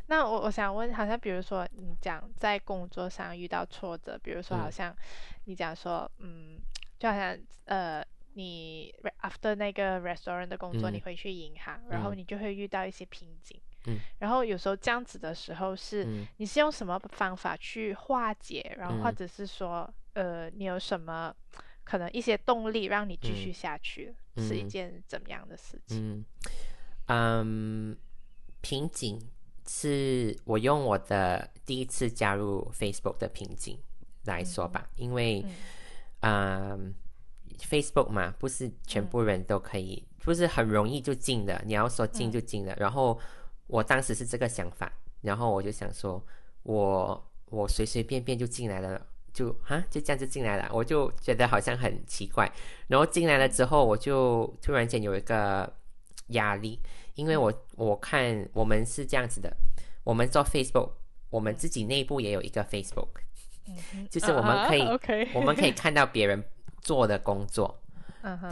那我我想问，好像比如说你讲在工作上遇到挫折，比如说好嗯。像你讲说，嗯，就好像呃，你 after 那个 restaurant 的工作，你嗯。回去银行，然后嗯。你就会遇到一些瓶颈。嗯。然后有时候这样子的时候是，嗯。你是用什么方法去化解？然后或嗯。者是说，呃，你有什么可能一些动力让你继续嗯。下去？是一嗯。件怎么样的事情？嗯嗯，瓶颈是我用我的第一次加入 Facebook 的瓶颈来说吧，因为嗯嗯，Facebook 嘛，不是全部人都可以，不是很容易就进的。你要说进就进的。然后我当时是这个想法，然后我就想说，我我随随便便就进来了，就啊就这样就进来了，我就觉得好像很奇怪。然后进来了之后，我就突然间有一个压力，因为我我看我们是这样子的，我们做 Facebook，我们自己内部也有一个 Facebook。嗯就是我们可以我们可以看到别人做的工作，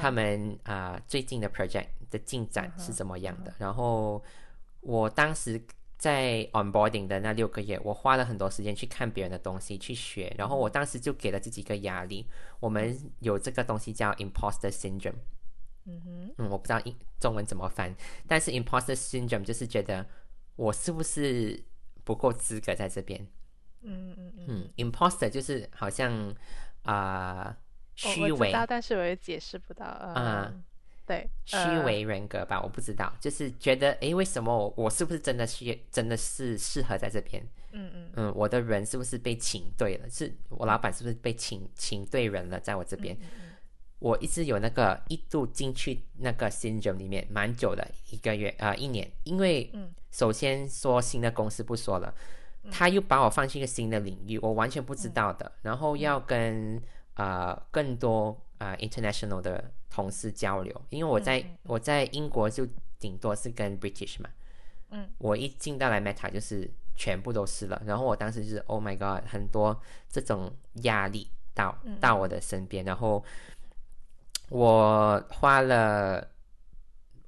他们啊、呃最近的 project 的进展是怎么样的。然后我当时在 onboarding 的那六个月，我花了很多时间去看别人的东西，去学。然后我当时就给了自己一个压力，我们有这个东西叫 imposter syndrome。嗯哼嗯，我不知道英中文怎么翻，但是 imposter syndrome 就是觉得我是不是不够资格在这边。嗯嗯嗯，嗯，imposter 就是好像啊、我虚伪但是我也解释不到。呃、啊对，虚呃伪人格吧，我不知道，就是觉得诶，为什么我我是不是真的需真的是适合在这边？嗯嗯嗯，我的人是不是被请对了？是我老板是不是被请请对人了，在我这边？嗯我一直有那个一度进去那个 syndrome 里面蛮久的，一个月啊、呃一年，因为嗯。首先说新的公司不说了，他又把我放进一个新的领域，我完全不知道的，然后要跟呃更多呃 international 的同事交流，因为我在、我在英国就顶多是跟 British 嘛，嗯，我一进到来 Meta 就是全部都是了，然后我当时就是 Oh my God，很多这种压力到嗯。到我的身边，然后我花了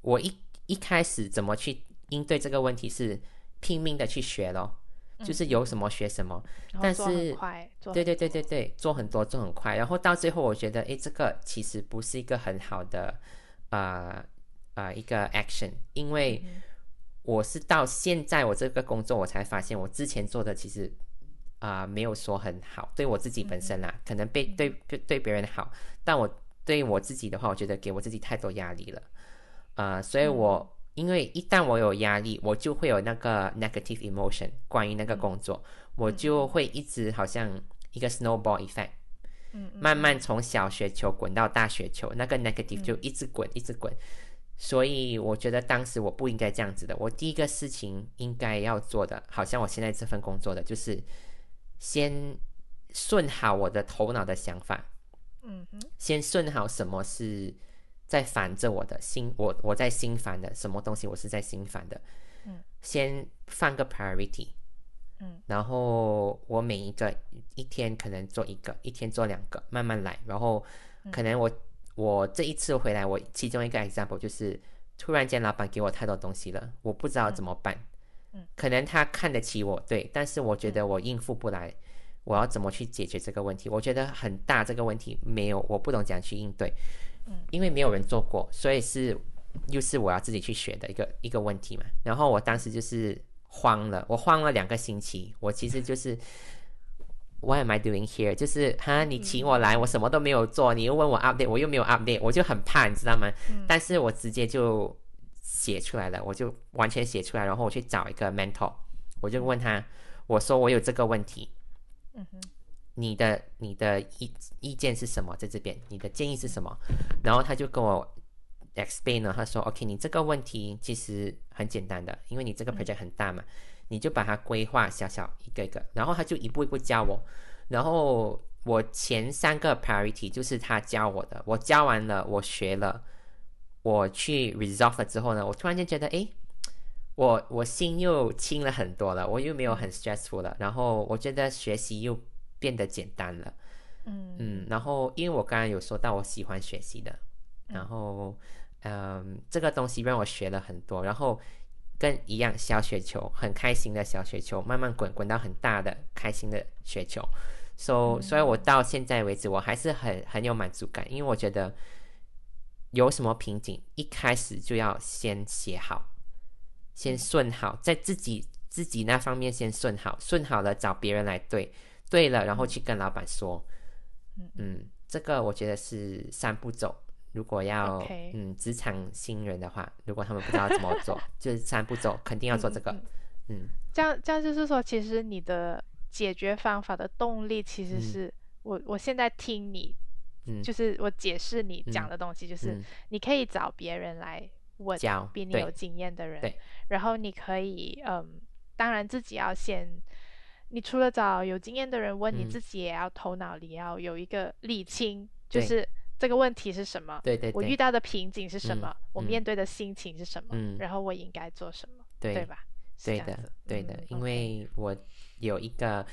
我一一开始怎么去应对这个问题是拼命的去学咯，就是有什么学什么，但然后做很是快，做对对对对对，做很多做很快，然后到最后我觉得，诶，这个其实不是一个很好的呃呃一个 action，因为嗯我是到现在我这个工作我才发现，我之前做的其实啊、没有说很好，对我自己本身啦，可能被对对对别人好，但我对于我自己的话，我觉得给我自己太多压力了，呃，所以我、因为一旦我有压力，我就会有那个 negative emotion 关于那个工作，我就会一直好像一个 snowball effect。嗯嗯慢慢从小雪球滚到大雪球，那个 negative 就一直滚，一直滚。所以我觉得当时我不应该这样子的。我第一个事情应该要做的，好像我现在这份工作的，就是先顺好我的头脑的想法，嗯哼先顺好什么是在烦着我的心，我我在心烦的什么东西，我是在心烦的。嗯，先放个 priority。嗯，然后我每一个一天可能做一个，一天做两个，慢慢来。然后可能我、我这一次回来，我其中一个 example 就是突然间老板给我太多东西了，我不知道怎么办。嗯，可能他看得起我，对，但是我觉得我应付不来，我要怎么去解决这个问题？我觉得很大这个问题没有，我不懂怎样去应对。嗯，因为没有人做过，所以是又是我要自己去学的一个一个问题嘛。然后我当时就是慌了，我慌了两个星期，我其实就是 What am I doing here？就是哈，你请我来，我什么都没有做，你又问我 update，我又没有 update，我就很怕，你知道吗？但是我直接就写出来了，我就完全写出来，然后我去找一个 mentor，我就问他，我说我有这个问题，嗯哼你的你的意意见是什么？在这边，你的建议是什么？然后他就跟我 explain 了，他说：“OK，你这个问题其实很简单的，因为你这个 project 很大嘛，你就把它规划小小一个一个，然后他就一步一步教我，然后我前三个 priority 就是他教我的，我教完了，我学了，我去 resolve 了之后呢，我突然间觉得，诶，我我心又轻了很多了，我又没有很 stressful 了，然后我觉得学习又变得简单了。嗯。嗯，然后因为我刚刚有说到我喜欢学习的，然后嗯，这个东西让我学了很多，然后跟一样小雪球，很开心的小雪球，慢慢滚滚到很大的开心的雪球。So，、所以我到现在为止，我还是很很有满足感，因为我觉得有什么瓶颈，一开始就要先写好，先顺好，在自己自己那方面先顺好，顺好了找别人来对，对了，然后去跟老板说。嗯，这个我觉得是三步走。如果要嗯职场新人的话，如果他们不知道怎么做，就是三步走，肯定要做这个。嗯。嗯。这样这样就是说，其实你的解决方法的动力，其实嗯。是、我我现在听你，嗯。就是我解释你讲嗯。的东西，就是嗯，你可以找别人来问教比你有经验的人对，然后你可以嗯，当然自己要先。你除了找有经验的人问，你嗯自己也要头脑里要有一个理清，就是这个问题是什么，对对对，我遇到的瓶颈是什嗯么，我嗯面对的心情是什么，嗯然后我应该做什么，对对吧？对的对的，嗯因为我有一个，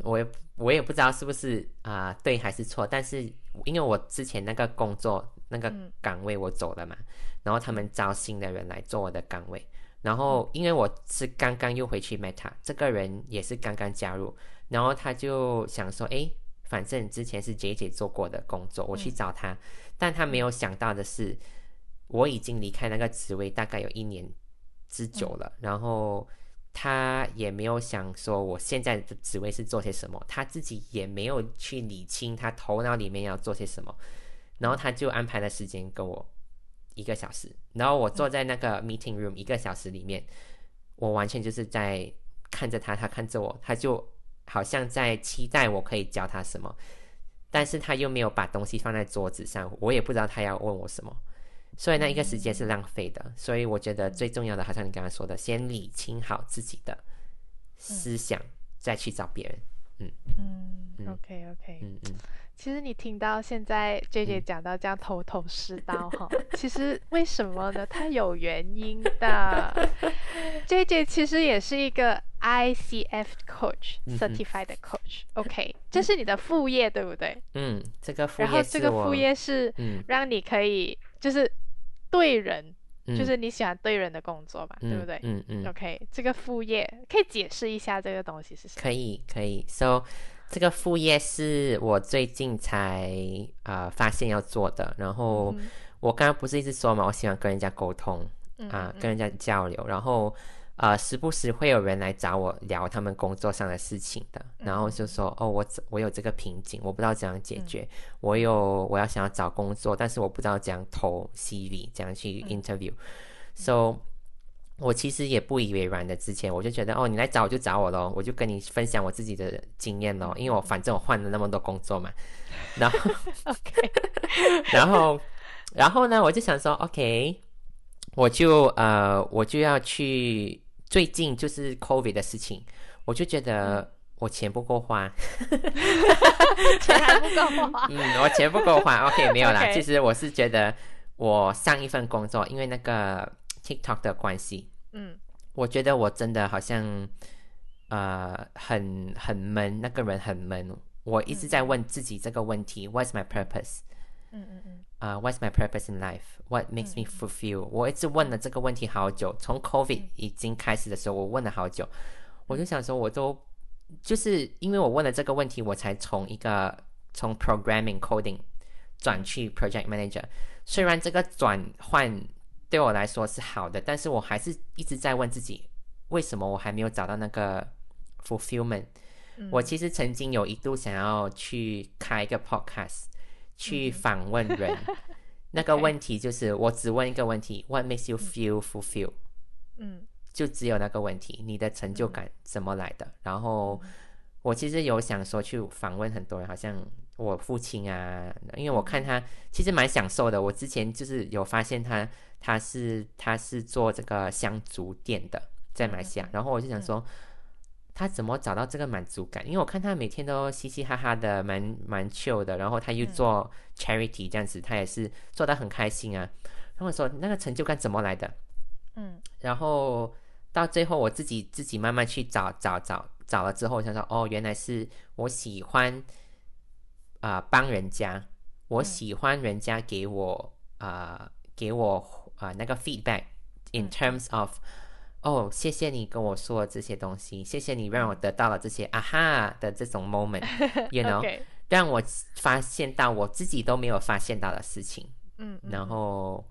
我也我也不知道是不是啊、对还是错，但是因为我之前那个工作那个嗯。岗位我走了嘛，然后他们招新的人来做我的岗位，然嗯。后因为我是刚刚又回去 Meta，这个人也是刚刚加入，然后他就想说，诶，反正之前是 J 姐做过的工作，我去嗯。找他，但他没有想到的是，我已经离开那个职位大概有一年之久了，然后他也没有想说我现在的职位是做些什么，他自己也没有去理清他头脑里面要做些什么，然后他就安排了时间跟我一个小时，然后我坐在那个 meeting room 一个小时里面，我完全就是在看着他，他看着我，他就好像在期待我可以教他什么，但是他又没有把东西放在桌子上，我也不知道他要问我什么。所以那一个时间是浪费的，所以我觉得最重要的，好像你刚刚说的，先理清好自己的思想，再去找别人。嗯嗯，OK OK，嗯嗯，其实你听到现在 J J 嗯讲到这样头头是道哈，其实为什么呢？它有原因的。J J 其实也是一个 ICF coach 嗯哼 certified coach，OK，这是你的副业对不对？嗯，这个副业然后这个副业是嗯，让你可以就是对人，嗯就是你喜欢对人的工作嘛，对不对嗯嗯，？OK，这个副业可以解释一下这个东西是什么？可以可以。So 这个副业是我最近才啊、呃发现要做的，然后嗯我刚刚不是一直说嘛，我喜欢跟人家沟通嗯啊、嗯。跟人家交流，然后呃，时不时会有人来找我聊他们工作上的事情的，然后就说哦，我我有这个瓶颈，我不知道怎样解决，我有我要想要找工作，但是我不知道怎样投 CV，怎样去 interview，so。我其实也不以为然的，之前我就觉得哦，你来找我就找我喽，我就跟你分享我自己的经验喽，因为我反正我换了那么多工作嘛，然后，OK，然后，然后呢，我就想说，OK，我就呃，我就要去，最近就是 COVID 的事情，我就觉得我钱不够花，钱还不够花，嗯，我钱不够花，OK，没有啦，其实我是觉得我上一份工作，因为那个。TikTok 的关系，嗯，我觉得我真的好像，呃，很很闷，那个人很闷。我一直在问自己这个问题：What's my purpose？嗯嗯嗯，啊，What's my purpose in life？What makes me fulfill？我一直问了这个问题好久，从 COVID 已经开始的时候，我问了好久。我就想说，我都就是因为我问了这个问题，我才从一个从 programming coding 转去 project manager。虽然这个转换。对我来说是好的，但是我还是一直在问自己，为什么我还没有找到那个 fulfillment？我其实曾经有一度想要去开一个 podcast，去访问人。那个问题就是，我只问一个问题：What makes you feel fulfilled？嗯，就只有那个问题，你的成就感怎么来的？然后我其实有想说去访问很多人，好像我父亲啊，因为我看他其实蛮享受的。我之前就是有发现他。他是他是做这个香烛店的，在马来西亚。然后我就想说，他怎么找到这个满足感？因为我看他每天都嘻嘻哈哈的，蛮蛮 chill 的。然后他又做 charity 这样子，他也是做的很开心啊。然后我说那个成就感怎么来的？嗯。然后到最后我自己自己慢慢去找找找找了之后，我想说哦，原来是我喜欢啊帮人家，我喜欢人家给我啊给我。啊，那个 feedback in terms of，哦，谢谢你跟我说这些东西，谢谢你让我得到了这些啊哈的这种 moment，you know，让我发现到我自己都没有发现到的事情，嗯，然后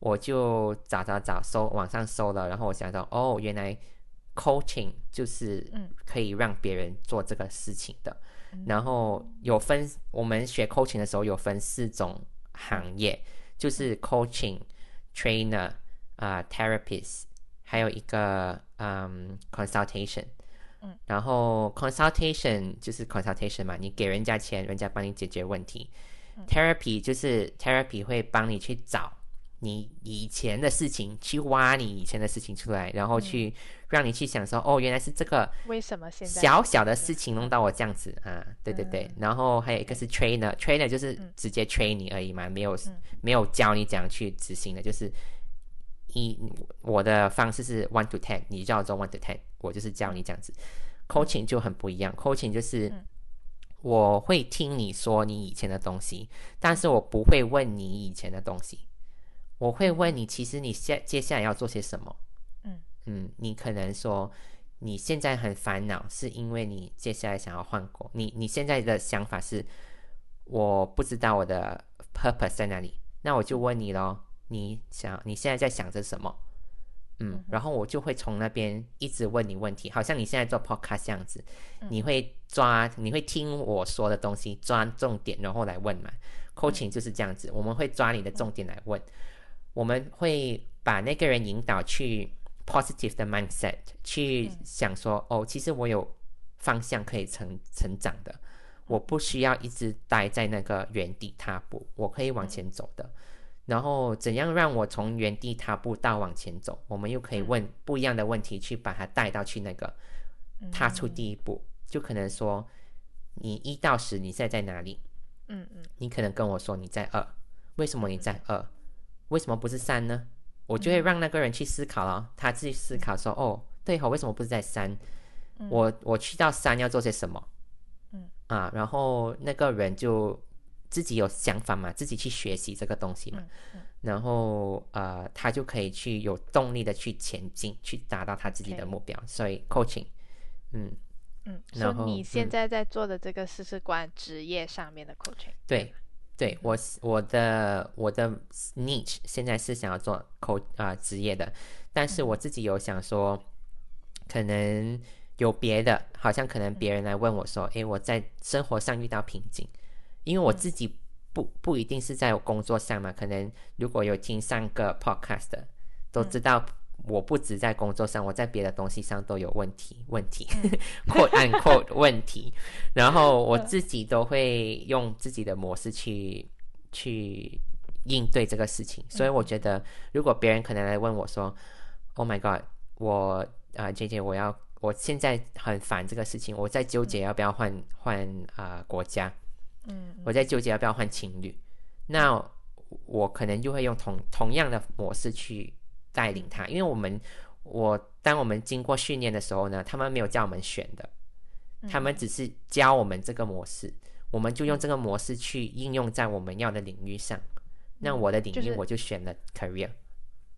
我就找找找搜网上搜了，然后我想到哦，原来 coaching 就是可以让别人做这个事情的，然后有分我们学 coaching 的时候有分四种行业，就是 coaching。trainer 啊，therapist，还有一个嗯，consultation，嗯，然后 consultation 就是 consultation 嘛，你给人家钱，人家帮你解决问题。therapy 就是 therapy 会帮你去找你以前的事情，去挖你以前的事情出来，然后去让你去想说，哦，原来是这个为什么现在小小的事情弄到我这样子啊？对对对，然后还有一个是 trainer，trainer 就是直接 train 你而已嘛，没有没有教你怎样去执行的，就是一我的方式是 one to ten，你叫我做 one to ten，我就是教你这样子。coaching 就很不一样，coaching 就是我会听你说你以前的东西，但是我不会问你以前的东西。我会问你，其实你下接下来要做些什么？嗯嗯，你可能说你现在很烦恼，是因为你接下来想要换工。你你现在的想法是，我不知道我的 purpose 在哪里。那我就问你咯，你想你现在在想着什么？嗯，然后我就会从那边一直问你问题，好像你现在做 podcast 这样子，你会抓，你会听我说的东西，抓重点，然后来问嘛。coaching 就是这样子，我们会抓你的重点来问。我们会把那个人引导去 positive 的 mindset，去想说，哦，其实我有方向可以成成长的，我不需要一直待在那个原地踏步，我可以往前走的。然后怎样让我从原地踏步到往前走？我们又可以问不一样的问题，去把它带到去那个踏出第一步。就可能说，你一到十，你现在在哪里？嗯嗯，你可能跟我说你在二，为什么你在二？为什么不是三呢？我就会让那个人去思考了，他自己思考说：“哦，对哦，为什么不是在山？我我去到山要做些什么？”嗯啊，然后那个人就自己有想法嘛，自己去学习这个东西嘛，然后呃，他就可以去有动力的去前进，去达到他自己的目标。所以 coaching，嗯嗯，然后你现在在做的这个是是关职业上面的 coaching，对。对我我的我的 niche 现在是想要做口啊职业的，但是我自己有想说，可能有别的，好像可能别人来问我说：“诶，我在生活上遇到瓶颈，因为我自己不不一定是在工作上嘛，可能如果有听上个 podcast 的，都知道我不止在工作上，我在别的东西上都有问题，问题，quote unquote 问题，然后我自己都会用自己的模式去去应对这个事情，所以我觉得如果别人可能来问我说：“Oh my God，我啊姐姐，我要我现在很烦这个事情，我在纠结要不要换换啊国家，嗯。我在纠结要不要换情侣，那我可能就会用同同样的模式去带领他，因为我们我当我们经过训练的时候呢，他们没有叫我们选的，他们只是教我们这个模式，我们就用这个模式去应用在我们要的领域上。那我的领域我就选了 career，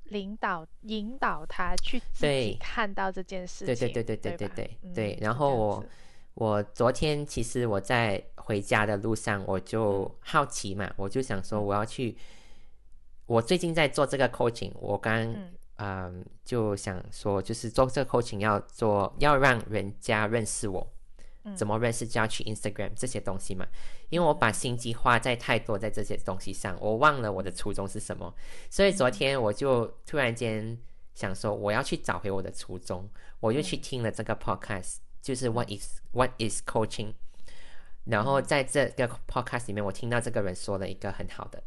领导引导他去自己对看到这件事情，对对对对对对吧对嗯对。然后我我昨天其实我在回家的路上，我就嗯好奇嘛，我就想说我要去。我最近在做这个 coaching，我刚嗯。嗯就想说，就是做这个 coaching 要做，要让人家认识我，嗯。怎么认识就要去 Instagram 这些东西嘛。因为我把心机花在太多在这些东西上，我忘了我的初衷是什么，所以昨天我就突然间想说，我要去找回我的初衷，我就去听了这个 podcast，就是 What is What is coaching。然后在这个 podcast 里面，我听到这个人说了一个很好的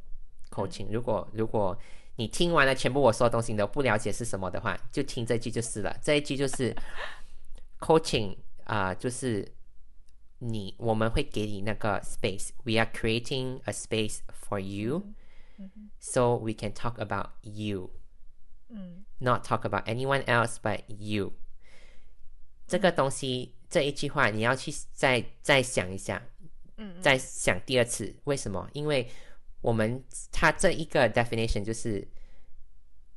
coaching。如果如果你听完了全部我说的东西，你都不了解是什么的话，就听这句就是了。这一句就是 coaching 啊、就是你我们会给你那个 space。We are creating a space for you, so we can talk about you, 嗯 not talk about anyone else but you。这个东西这一句话，你要去再再想一下，嗯再想第二次，为什么？因为我们它这一个 definition 就是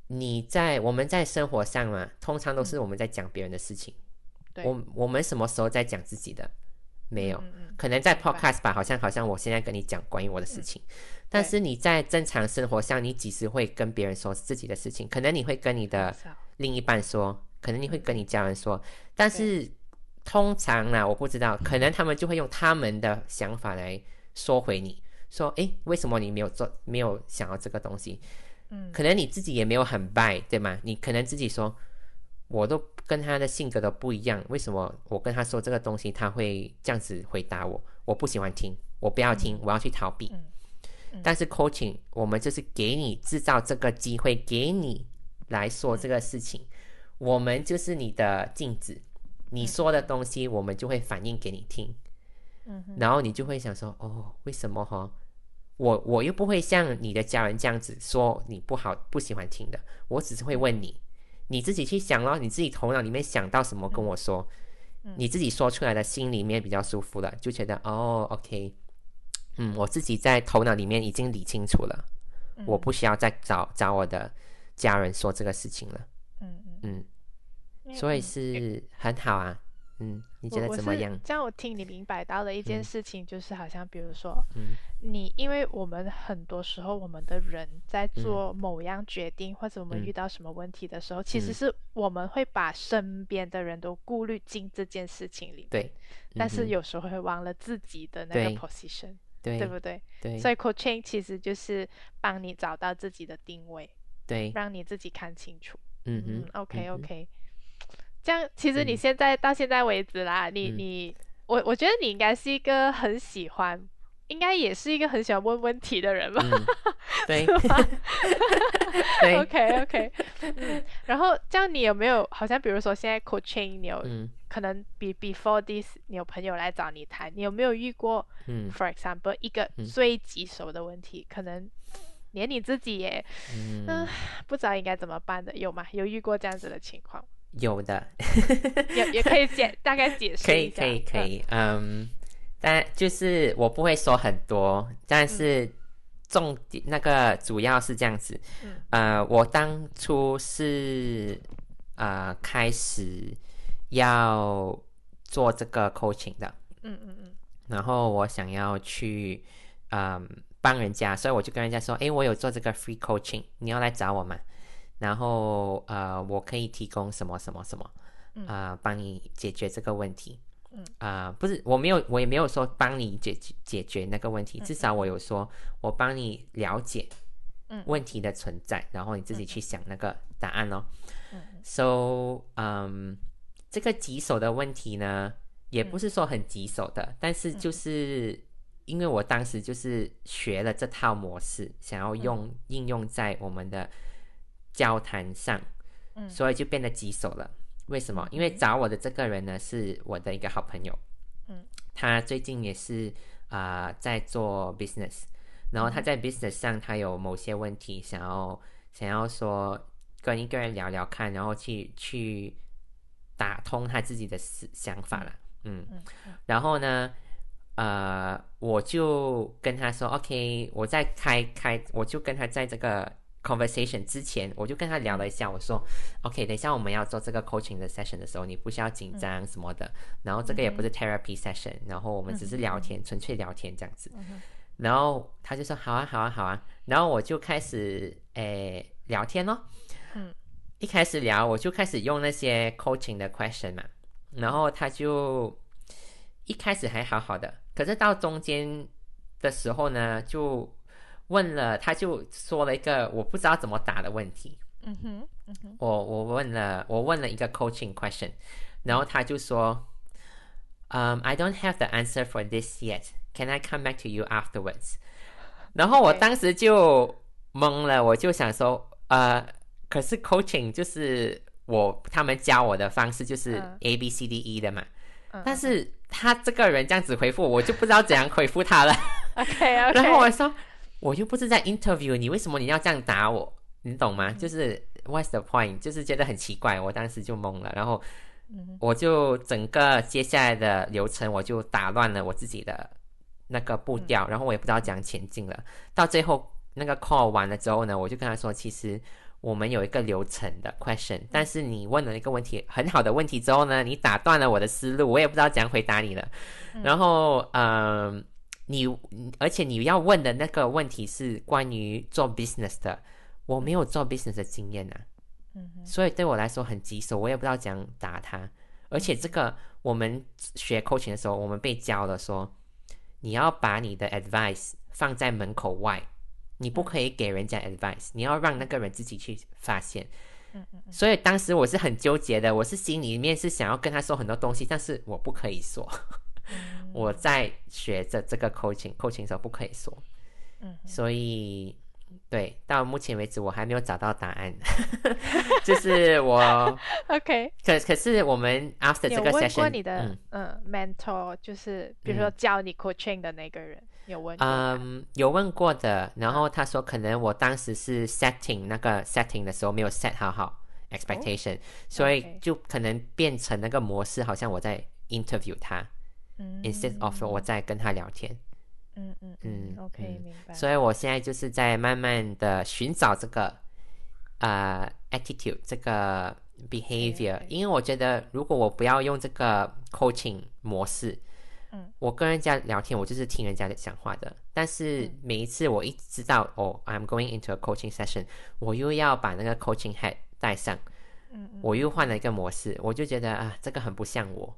你在我们在生活上嘛，通常都是我们在讲别人的事情。对。我我们什么时候在讲自己的？没有，可能在 podcast 吧，好像好像我现在跟你讲关于我的事情，但是你在正常生活上，你几时会跟别人说自己的事情？可能你会跟你的另一半说，可能你会跟你家人说，但是通常呢，我不知道，可能他们就会用他们的想法来说回你，说，诶，为什么你没有做，没有想要这个东西？嗯可能你自己也没有很 buy，对吗？你可能自己说，我都跟他的性格都不一样，为什么我跟他说这个东西，他会这样子回答我？我不喜欢听，我不要听，我要去逃避。嗯嗯但是 coaching 我们就是给你制造这个机会，给你来说这个事情，我们就是你的镜子，你说的东西我们就会反映给你听，嗯然后你就会想说，哦，为什么哈？我我又不会像你的家人这样子说你不好不喜欢听的，我只是会问你，你自己去想咯，你自己头脑里面想到什么跟我说，你自己说出来的心里面比较舒服了，就觉得哦，OK，嗯，我自己在头脑里面已经理清楚了，我不需要再找找我的家人说这个事情了，嗯嗯。所以嗯是很好啊，嗯，你觉我我是得怎么样？这样我听你明白到的一件嗯事情，就是好像比如说，嗯你因为我们很多时候我们的人在做某样决定，或者我们嗯遇到什么问题的时候，其实嗯是我们会把身边的人都顾虑进这件事情里，对，但是有时候会忘了自己的那个 position，对对不对？对所以 coaching 其实就是帮你找到自己的定位，对，让你自己看清楚。嗯嗯，OK OK，这样其实你嗯。现在到现在为止啦，你嗯。你我我觉得你应该是一个很喜欢，应该也是一个很喜欢问问题的人吧。嗯，对，对，OK OK，嗯，然后这样你有没有好像比如说现在 coaching 你有、嗯。可能比 before this 你有朋友来找你谈，你有没有遇过嗯。for example 一个嗯。最棘手的问题，可能连你自己也嗯，不知道应该怎么办的，有吗？有遇过这样子的情况？有的，也也可以解 大概解释可以一下。可以可嗯。以，嗯，但就是我不会说很多，但是重点那个主要是这样子，嗯。呃，我当初是呃开始要做这个 coaching 的，嗯嗯嗯。然后我想要去嗯帮人家，所以我就跟人家说，诶，我有做这个 free coaching，你要来找我吗？然后呃，我可以提供什么什么什么，啊、帮你解决这个问题。嗯。啊、不是，我没有，我也没有说帮你解决解决那个问题，至少我有说，我帮你了解嗯。问题的存在，然后你自己去想那个答案咯。嗯。So，嗯，这个棘手的问题呢，也不是说很棘手的，但是就是因为我当时就是学了这套模式，想要用、应用在我们的交谈上，嗯。所以就变得棘手了。为什么？因为找我的这个人呢，是我的一个好朋友，嗯，他最近也是啊、在做 business，然后他在 business 上他有某些问题想要想要说跟一个人聊聊看，然后去去打通他自己的思想法了，嗯，嗯。然后呢，呃，我就跟他说，OK，我在开开，我就跟他在这个 conversation 之前，我就跟他聊了一下，我说，OK，等一下我们要做这个 coaching 的 session 的时候，你不需要紧张什么的，然后这个也不是 therapy session，然后我们只是聊天，纯粹聊天这样子。嗯然后他就说好啊，好啊，好啊。然后我就开始诶聊天咯。嗯。一开始聊，我就开始用那些 coaching 的 question 嘛。然后他就一开始还好好的，可是到中间的时候呢，就问了，他就说了一个我不知道怎么答的问题。嗯哼，嗯哼，我我问了我问了一个 coaching question，然后他就说，嗯、i don't have the answer for this yet. Can I come back to you afterwards？然后我当时就懵了，我就想说，呃，可是 coaching 就是我他们教我的方式就是嗯 A B C D E 的嘛，嗯但是他这个人这样子回复我，就不知道怎样回复他了。OK OK，然后我说，我又不是在 interview 你，为什么你要这样打我？你懂吗？就是 what's the point？就是觉得很奇怪，我当时就懵了，然后嗯我就整个接下来的流程我就打乱了我自己的那个步调，然后我也不知道怎样前进了。到最后那个 call 完了之后呢，我就跟他说，其实。我们有一个流程的 question，但是你问了一个问题很好的问题之后呢，你打断了我的思路，我也不知道怎样回答你了。然后，嗯、你而且你要问的那个问题是关于做 business 的，我没有做 business 的经验啊，嗯，所以对我来说很棘手，我也不知道怎样答他。而且这个我们学 coaching 的时候，我们被教了说，你要把你的 advice 放在门口外，你不可以给人家 advice，你要让那个人自己去发现。所以当时我是很纠结的，我是心里面是想要跟他说很多东西，但是我不可以说。嗯。我在学着这个 coaching，coaching 的时候不可以说，嗯所以对，到目前为止我还没有找到答案。就是我，OK，可可是我们 after 这个问过 session，你的嗯。嗯 mentor，就是比如说教你 coaching 的那个人，你有问？嗯，有问过的，然后他说可能我当时是 setting 那个 setting 的时候没有 set 好好 expectation，、所以就可能变成那个模式，好像我在 interview 他、嗯 instead of 我在跟他聊天。嗯嗯嗯嗯，OK，嗯。明白。所以我现在就是在慢慢的寻找这个呃 attitude 这个 behavior，OK 因为我觉得如果我不要用这个 coaching 模式，嗯，我跟人家聊天，我就是听人家讲话的。但是嗯每一次我一知道哦，I'm going into a coaching session，我又要把那个 coaching hat 带上，我又换了一个模式，我就觉得啊，这个很不像我，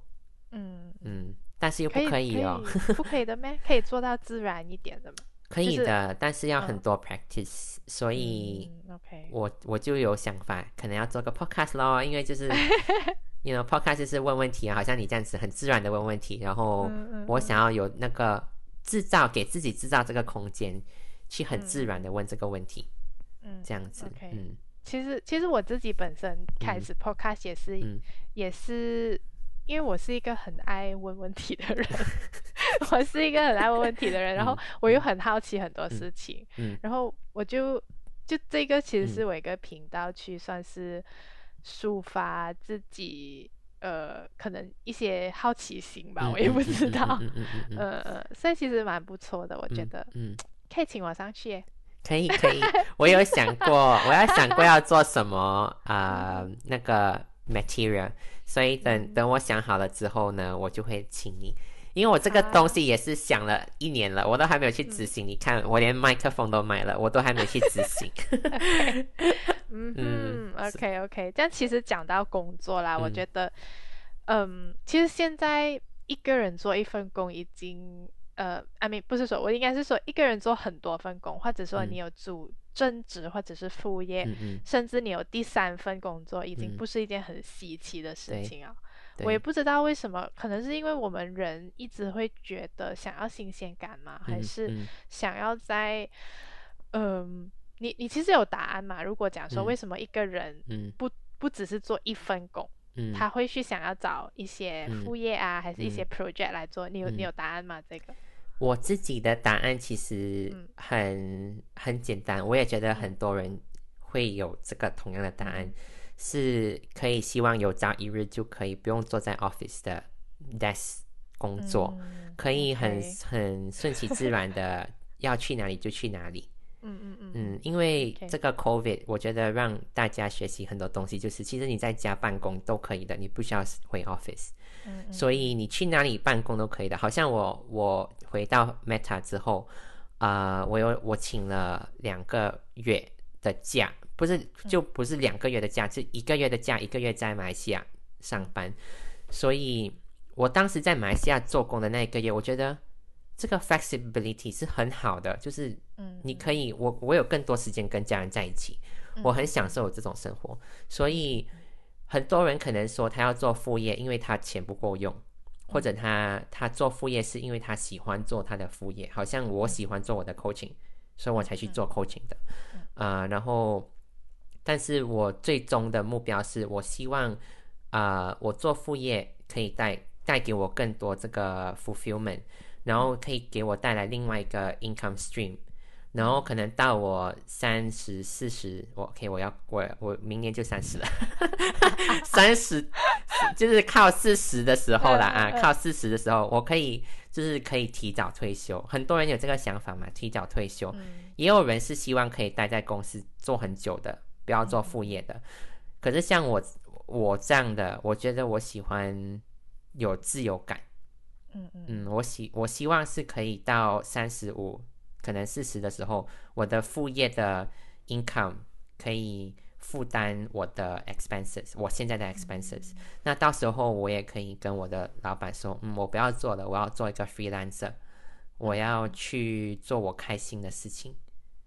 嗯，嗯，但是又不可以可以哦。可以不可以的咩？可以做到自然一点的吗？可以就是的，但是要很嗯多 practice，、所以嗯，OK，我我就有想法，可能要做个 podcast 咯，因为就是，you know podcast 就是问问题啊，好像你这样子很自然的问问题，然后我想要有那个制造给自己制造这个空间，去很自然的问这个问题，嗯这样子嗯其实其实我自己本身开嗯始 podcast 也是、嗯也是，因为我是一个很爱问问题的人，我是一个很爱问问题的人，然后嗯我又很好奇很多事情，嗯。然后我就就这个其实是嗯。我一个频道去算是抒发自己呃可能一些好奇心吧，嗯我也不知道，嗯嗯所以其实蛮不错的，我觉嗯得嗯，可以请我上去。耶。可以可 以，我有想过，我要想过要做什么啊、呃那个 material，所以等等我想好了之后呢，我就会请你。因为我这个啊东西也是想了一年了，我都还没有去执行。你看，我连麦克风都买了，我都还没有去执行。嗯，OK OK，这样其实讲到工作啦，我嗯觉得，嗯，其实现在一个人做一份工已经，呃，I mean 不是说我应该是说一个人做很多份工，或者说嗯你有主正职或者是副业，嗯嗯，甚至你有第三份工作，已经嗯不是一件很稀奇的事情啊。对我也不知道为什么，可能是因为我们人一直会觉得想要新鲜感嘛，还嗯是嗯想要在，嗯，你你其实有答案嘛？如果讲说嗯为什么一个人嗯不不只是做一份工，嗯，他会去想要找一些嗯副业啊，还是一些嗯 project 来做？你有你嗯有答案吗？这个？我自己的答案其实嗯很、很简单，我也觉得很多人会有这个同样的答案，嗯是可以希望有朝一日就可以不用坐在 office 的 desk 工作，嗯可以很很顺其自然的要去哪里就去哪里。嗯嗯嗯嗯，因为这个 COVID，我觉得让大家学习很多东西，就是其实你在家办公都可以的，你不需要回 office。嗯嗯所以你去哪里办公都可以的。好像我我回到 Meta 之后，啊、我有我请了两个月的假，不是就不是两个月的假，是一个月的假，一个月在马来西亚上班。所以我当时在马来西亚做工的那一个月，我觉得这个 flexibility 是很好的，就是嗯你可以，我我有更多时间跟家人在一起，我很享受这种生活。所以很多人可能说他要做副业，因为他钱不够用，或者他他做副业是因为他喜欢做他的副业，好像我喜欢做我的 coaching，所以我才去做 coaching 的。啊、然后，但是我最终的目标是我希望啊、我做副业可以带带给我更多这个 fulfillment，然后可以给我带来另外一个 income stream。然后可能到我三十四十，我 OK，我要我我明年就三十了，三十就是靠四十的时候啦啊，靠四十的时候，我可以就是可以提早退休。很多人有这个想法嘛，提早退休。嗯也有人是希望可以待在公司做很久的，不要做副业的。可是像我我这样的，我觉得我喜欢有自由感。嗯嗯嗯，我希我希望是可以到三十五，可能四十的时候，我的副业的 income 可以负担我的 expenses，我现在的 expenses、那到时候我也可以跟我的老板说，嗯，我不要做了，我要做一个 freelancer，我要去做我开心的事情。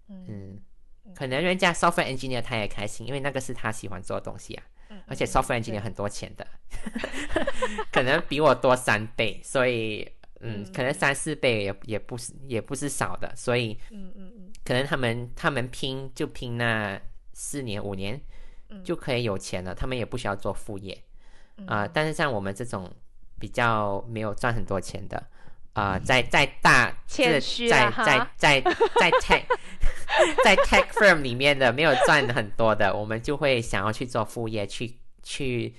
嗯嗯，可能人家 software engineer 他也开心，因为那个是他喜欢做的东西啊。嗯而且嗯 software 对 engineer 很多钱的，可能比我多三倍，所以嗯，可能三四倍也也不是也不是少的，所以嗯嗯嗯。可能他们他们拼就拼那四年五年嗯。就可以有钱了，他们也不需要做副业嗯。啊、但是像我们这种比较没有赚很多钱的。啊、在在大在在在在 tech 在 tech firm 里面的没有赚很多的，我们就会想要去做副业，去去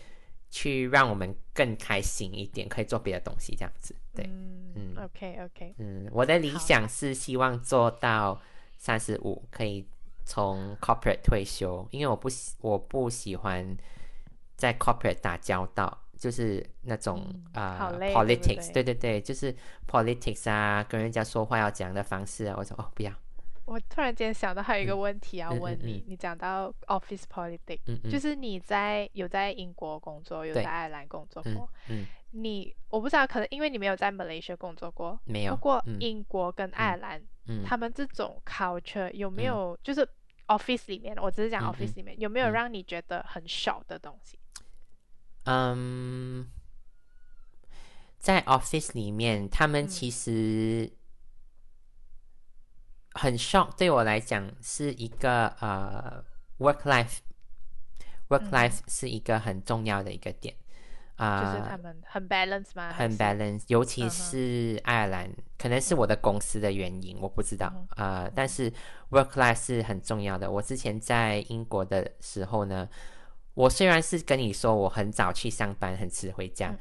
去让我们更开心一点，可以做别的东西，这样子。对，嗯嗯。OK OK 嗯，我的理想是希望做到三十五，可以从 corporate 退休，因为我不喜我不喜欢在 corporate 打交道。就是那种啊、politics，对对？对对对，就是 politics 啊，跟人家说话要怎样的方式啊，我说哦不要，我突然间想到还有一个问题要问你，嗯。你讲到 office politics，、嗯嗯，就是你在有在英国工作，有在爱尔兰工作嗯过，嗯你我不知道，可能因为你没有在 Malaysia 工作过，没有不过嗯。英国跟爱尔兰、嗯。他们这种 culture 有没有、就是 office 里面，我只是讲嗯 office 嗯。里面、有没有嗯。让你觉得很少的东西？嗯，在 office 里面，他们嗯。其实很 shock，对我来讲是一个呃 work life work 嗯。life 是一个很重要的一个点啊。就是他们很 balance 吗？很 balance，尤其是爱尔兰，可能是我的公司的原因，我不知道嗯啊、呃但是 work life 是很重要的。我之前在英国的时候呢，我虽然是跟你说我很早去上班，很迟回家，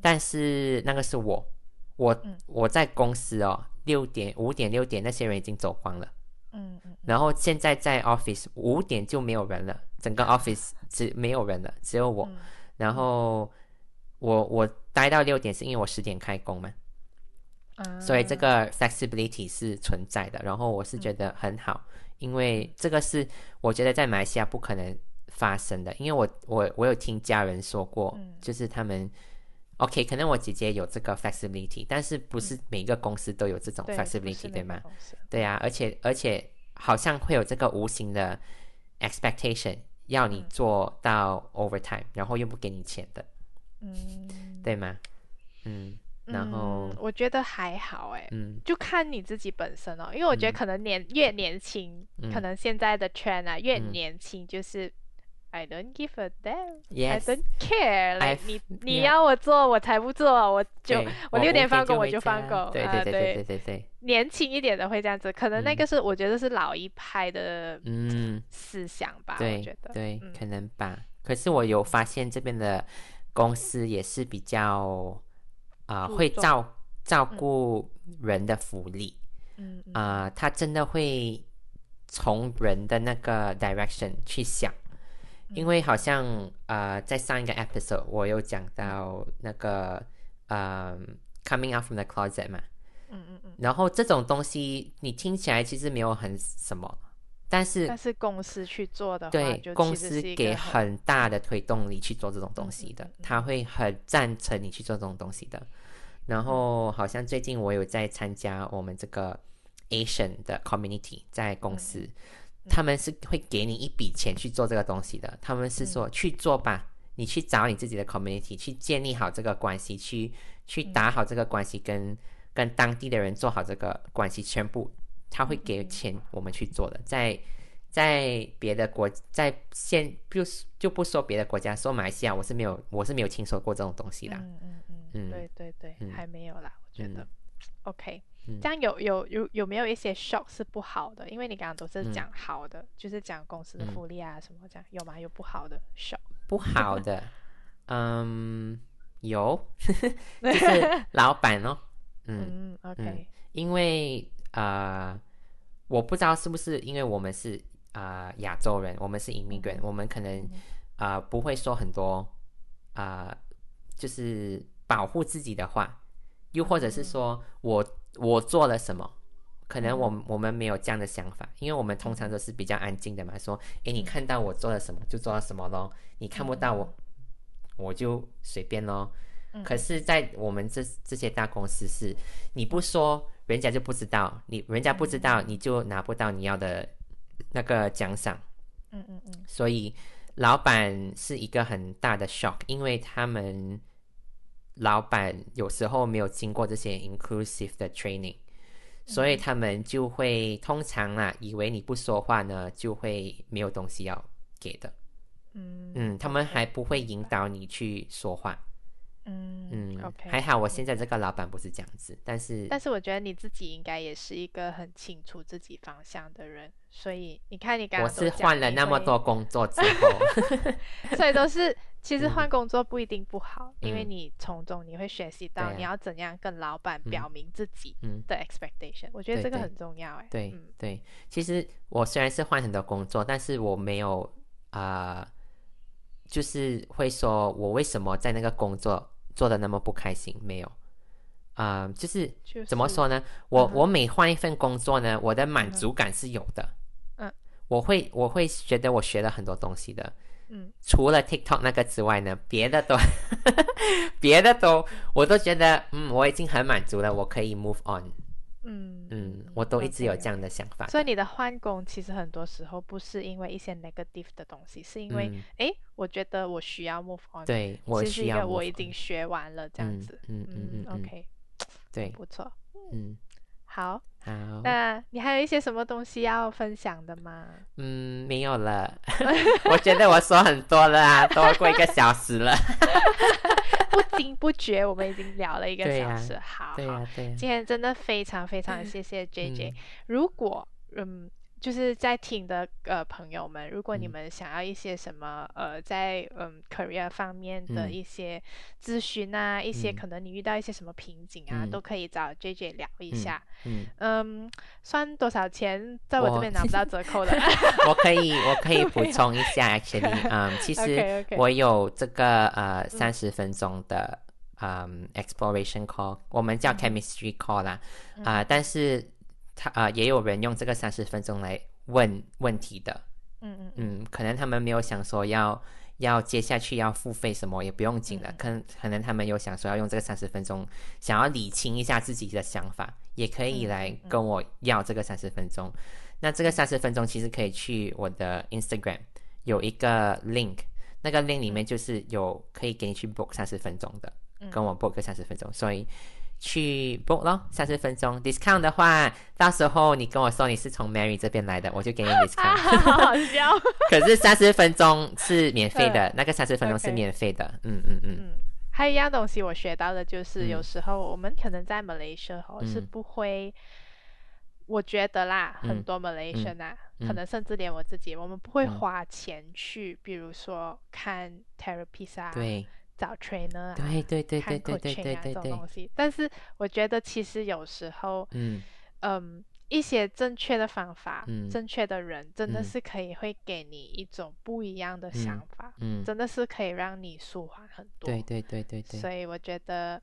但是那个是我，我、嗯我在公司哦，六点、五点、六点那些人已经走光了，嗯嗯然后现在在 office 五点就没有人了，整个 office 只没有人了，只有我。嗯然后我我待到六点是因为我十点开工嘛，所以这个 flexibility 是存在的。然后我是觉得很好，因为这个是我觉得在马来西亚不可能发生的，因为我我我有听家人说过，就是他们 OK，可能我姐姐有这个 flexibility，但是不是每一个公司都有这种 flexibility 对吗？对啊，而且而且好像会有这个无形的 expectation。要你做到 overtime，然后又不给你钱的，嗯，对吗？嗯，然后我觉得还好哎，嗯，就看你自己本身哦，因为我觉得可能年越年轻，可能现在的 trend 啊越年轻就是。I don't give a damn. I don't care. Like 你你要我做，我才不做，我就我六点放工我就放工。对对对对对对。年轻一点的会这样子，可能那个是我觉得是老一派的嗯思想吧。我觉得对，可能吧。可是我有发现这边的公司也是比较啊会照照顾人的福利。嗯啊，他真的会从人的那个 direction 去想。因为好像呃，在上一个 episode 我有讲到那个呃，coming out from the closet 嘛，嗯嗯嗯，然后这种东西你听起来其实没有很什么，但是但是公司去做的话，对公司给很大的推动力去做这种东西的，他会很赞成你去做这种东西的。然后好像最近我有在参加我们这个 Asian 的 community 在公司。他们是会给你一笔钱去做这个东西的。他们是说去做吧，你去找你自己的 community，去建立好这个关系，去去打好这个关系，跟跟当地的人做好这个关系，全部他会给钱我们去做的。在在别的国，在现就是就不说别的国家，说马来西亚，我是没有我是没有听说过这种东西的。嗯嗯嗯，对对对，还没有啦，我觉得。OK。这样有有有有没有一些 shock 是不好的？因为你刚刚都是讲好的，就是讲公司的福利啊什么这样，有吗？有不好的 shock？不好的，嗯，有，就是老板哦，嗯，OK，因为呃，我不知道是不是因为我们是啊亚洲人，我们是 immigrant，我们可能啊不会说很多啊，就是保护自己的话，又或者是说我。我做了什么？可能我我们没有这样的想法，因为我们通常都是比较安静的嘛。说，诶，你看到我做了什么就做了什么咯，你看不到我，我就随便咯。可是，在我们这这些大公司是，你不说，人家就不知道，你人家不知道，你就拿不到你要的那个奖赏。嗯嗯嗯。所以，老板是一个很大的 shock，因为他们。老板有时候没有经过这些 inclusive 的 training，所以他们就会通常啊，以为你不说话呢，就会没有东西要给的。嗯嗯，他们还不会引导你去说话。嗯嗯，OK，还好我现在这个老板不是这样子，但是但是我觉得你自己应该也是一个很清楚自己方向的人，所以你看你刚刚我是换了那么多工作之后，所以都是。其实换工作不一定不好，因为你从中你会学习到你要怎样跟老板表明自己的 expectation。我觉得这个很重要哎。对对，其实我虽然是换很多工作，但是我没有啊，就是会说我为什么在那个工作做的那么不开心？没有啊，就是怎么说呢？我我每换一份工作呢，我的满足感是有的。嗯，我会我会觉得我学了很多东西的。嗯，除了 TikTok 那个之外呢，别的都，别的都，我都觉得，嗯，我已经很满足了，我可以 move on。嗯嗯，我都一直有这样的想法。所以你的换工其实很多时候不是因为一些 negative 的东西，是因为，哎，我觉得我需要 move on。对，我需要。我已经学完了这样子。嗯嗯嗯。OK，对，不错。嗯，好。好，那你还有一些什么东西要分享的吗？嗯，没有了。我觉得我说很多了啊，都过一个小时了。不经不觉，我们已经聊了一个小时。好，对呀，对。今天真的非常非常谢谢 J J。如果嗯。就是在听的呃朋友们，如果你们想要一些什么呃在嗯 career 方面的一些咨询啊，一些可能你遇到一些什么瓶颈啊，都可以找 J J 聊一下。嗯。嗯，算多少钱，在我这边拿不到折扣的。我可以我可以 补充一下，actually，嗯，其实。我有这个呃三十分钟的。嗯 exploration call，我们叫嗯 chemistry call 啦，啊、但是他啊、也有人用这个三十分钟来问问题的，嗯嗯嗯，可能他们没有想说要要接下去要付费什么，也不用紧嗯的。可能可能他们有想说要用这个三十分钟，想要理清一下自己的想法，也可以嗯来跟我要这个三十分钟。那这个三十分钟其实可以去我的 Instagram 有一个 link，那个 link 里面就是有可以给你去 book 三十分钟的，嗯跟我 book 个三十分钟，所以。去 book 咯，三十分钟。discount 的话，到时候你跟我说你是从 Mary 这边来的，我就给你 discount。啊，好好笑。可是三十分钟是免费的，那个三十分钟是免费的。嗯嗯嗯。嗯，还有一样东西我学到的就是，嗯有时候我们可能在 Malaysia 哦、是嗯。不会，我觉得啦，很嗯多嗯。可能甚至连我自己，我们不会嗯。花钱去，比如说看 therapist 啊，对找 trainer 啊，对对对对对对对啊这种对。对对，东西。但是我觉得其实有时候，嗯。嗯，一些正确的方法，嗯。正确的人，真的嗯。是可以会给你一种不一样的想法，嗯，真的是可以让你舒缓很多。对对对对对。所，以我觉得，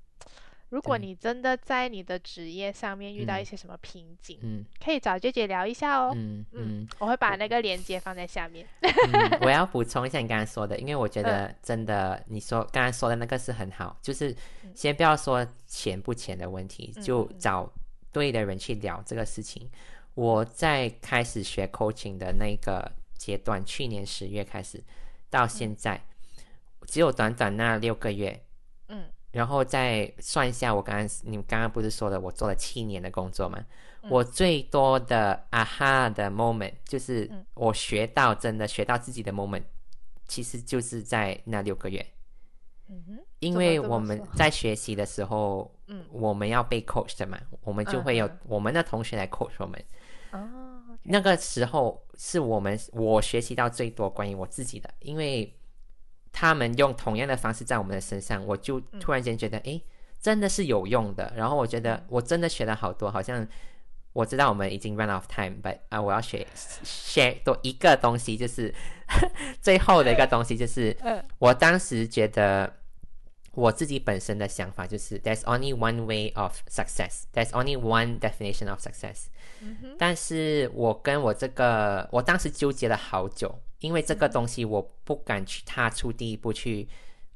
如果你真的在你的职业上面遇到嗯一些什么瓶颈，嗯可以找姐姐聊一下哦。嗯嗯我会把那个链接放在下面。嗯，我要补充一下你刚才说的，因为我觉嗯得真的，你说刚才说的那个是很好，就是先不要说钱不钱的问题，嗯就找对的人去聊这个事情。我在开始学 coaching 的那个阶段，去年十月开始到现在，只有短短那六个月，嗯然后再算一下，我刚刚你们刚刚不是说了，我做了七年的工作吗？嗯。我最多的啊哈的 moment 就是嗯。我学到真的学到自己的 moment，其实就是在那六个月，嗯哼，因为我们在学习的时候，嗯。我们要被 coach 的嘛，我们就会有我们的同学来 coach 我们。哦。那个时候是我们我学习到最多关于我自己的，因为他们用同样的方式在我们的身上，我就嗯。突然间觉得，诶，真的是有用的。然后我觉得嗯。我真的学了好多，好像我知道我们已经 run out of time，but 啊，我要学 share 多一个东西，就是 最后的一个东西，就是 嗯。我当时觉得我自己本身的想法就是，there's only one way of success，there's only one definition of success。嗯，但是我跟我这个，我当时纠结了好久，因为这个东西我不敢去踏出第一步去，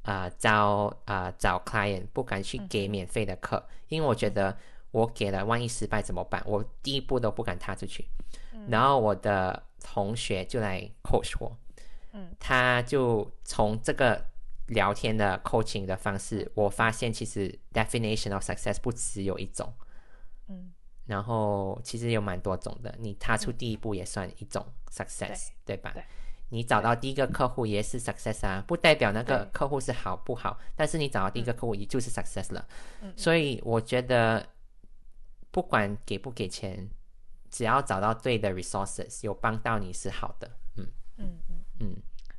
啊、招啊、找 client，不敢去给免费的课，因为我觉得我给了，万一失败怎么办？我第一步都不敢踏出去。然后我的同学就来 coach 我，嗯他就从这个聊天的 coaching 的方式，我发现其实 definition of success 不只有一种。嗯然后其实有蛮多种的，你踏出第一步也算一种 success，、对吧对？你找到第一个客户也是 success 啊，不代表那个客户是好不好，但是你找到第一个客户也就是 success 了。嗯所以我觉得，不管给不给钱，只要找到对的 resources，有帮到你是好的。嗯。嗯嗯，嗯。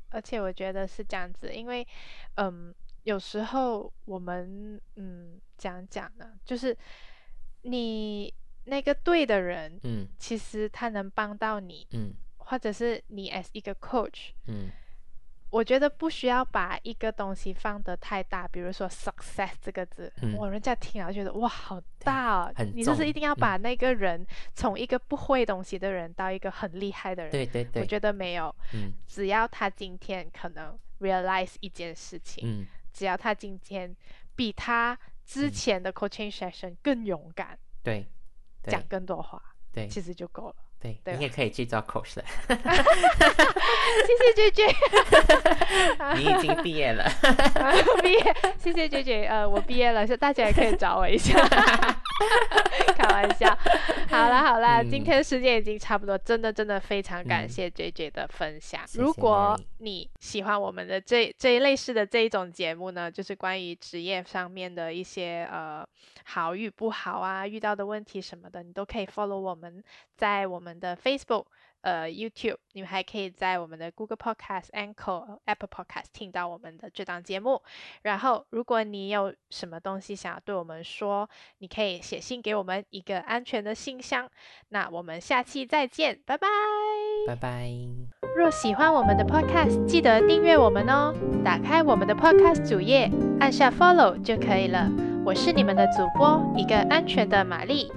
而且我觉得是这样子，因为嗯，有时候我们嗯讲讲呢，就是你那个对的人，嗯。其实他能帮到你，嗯或者是你 as 一个 coach，嗯。我觉得不需要把一个东西放得太大，比如说 success 这个字，嗯。哇，人家听了觉得哇好大哦，很你就是一定要把那个人从一个不会东西的人到一个很厉害的人，对对对。我，觉得没有，嗯。只要他今天可能 realize 一件事情，嗯。只要他今天比他之嗯。前的 coaching session 更勇敢，对对。讲更多话，对。其实就够了。对，对你也可以去做 coach 了，谢谢娟娟。你已经毕业了。毕业，谢谢 J J，。呃，我毕业了，是大家也可以找我一下。开玩笑。好啦好啦，嗯今天时间已经差不多，真的真的非常感嗯谢 J J 的分享。如果你喜欢我们的这这一类似的这一种节目呢，就是关于职业上面的一些呃好与不好啊，遇到的问题什么的，你都可以 follow 我们在我们的 Facebook。呃，YouTube，你们还可以在我们的 Google Podcast、Anchor、Apple Podcast 听到我们的这档节目。然后，如果你有什么东西想要对我们说，你可以写信给我们一个安全的信箱。那我们下期再见，拜拜。拜拜。若喜欢我们的 Podcast，记得订阅我们哦。打开我们的 Podcast 主页，按下 Follow 就可以了。我是你们的主播，一个安全的玛丽。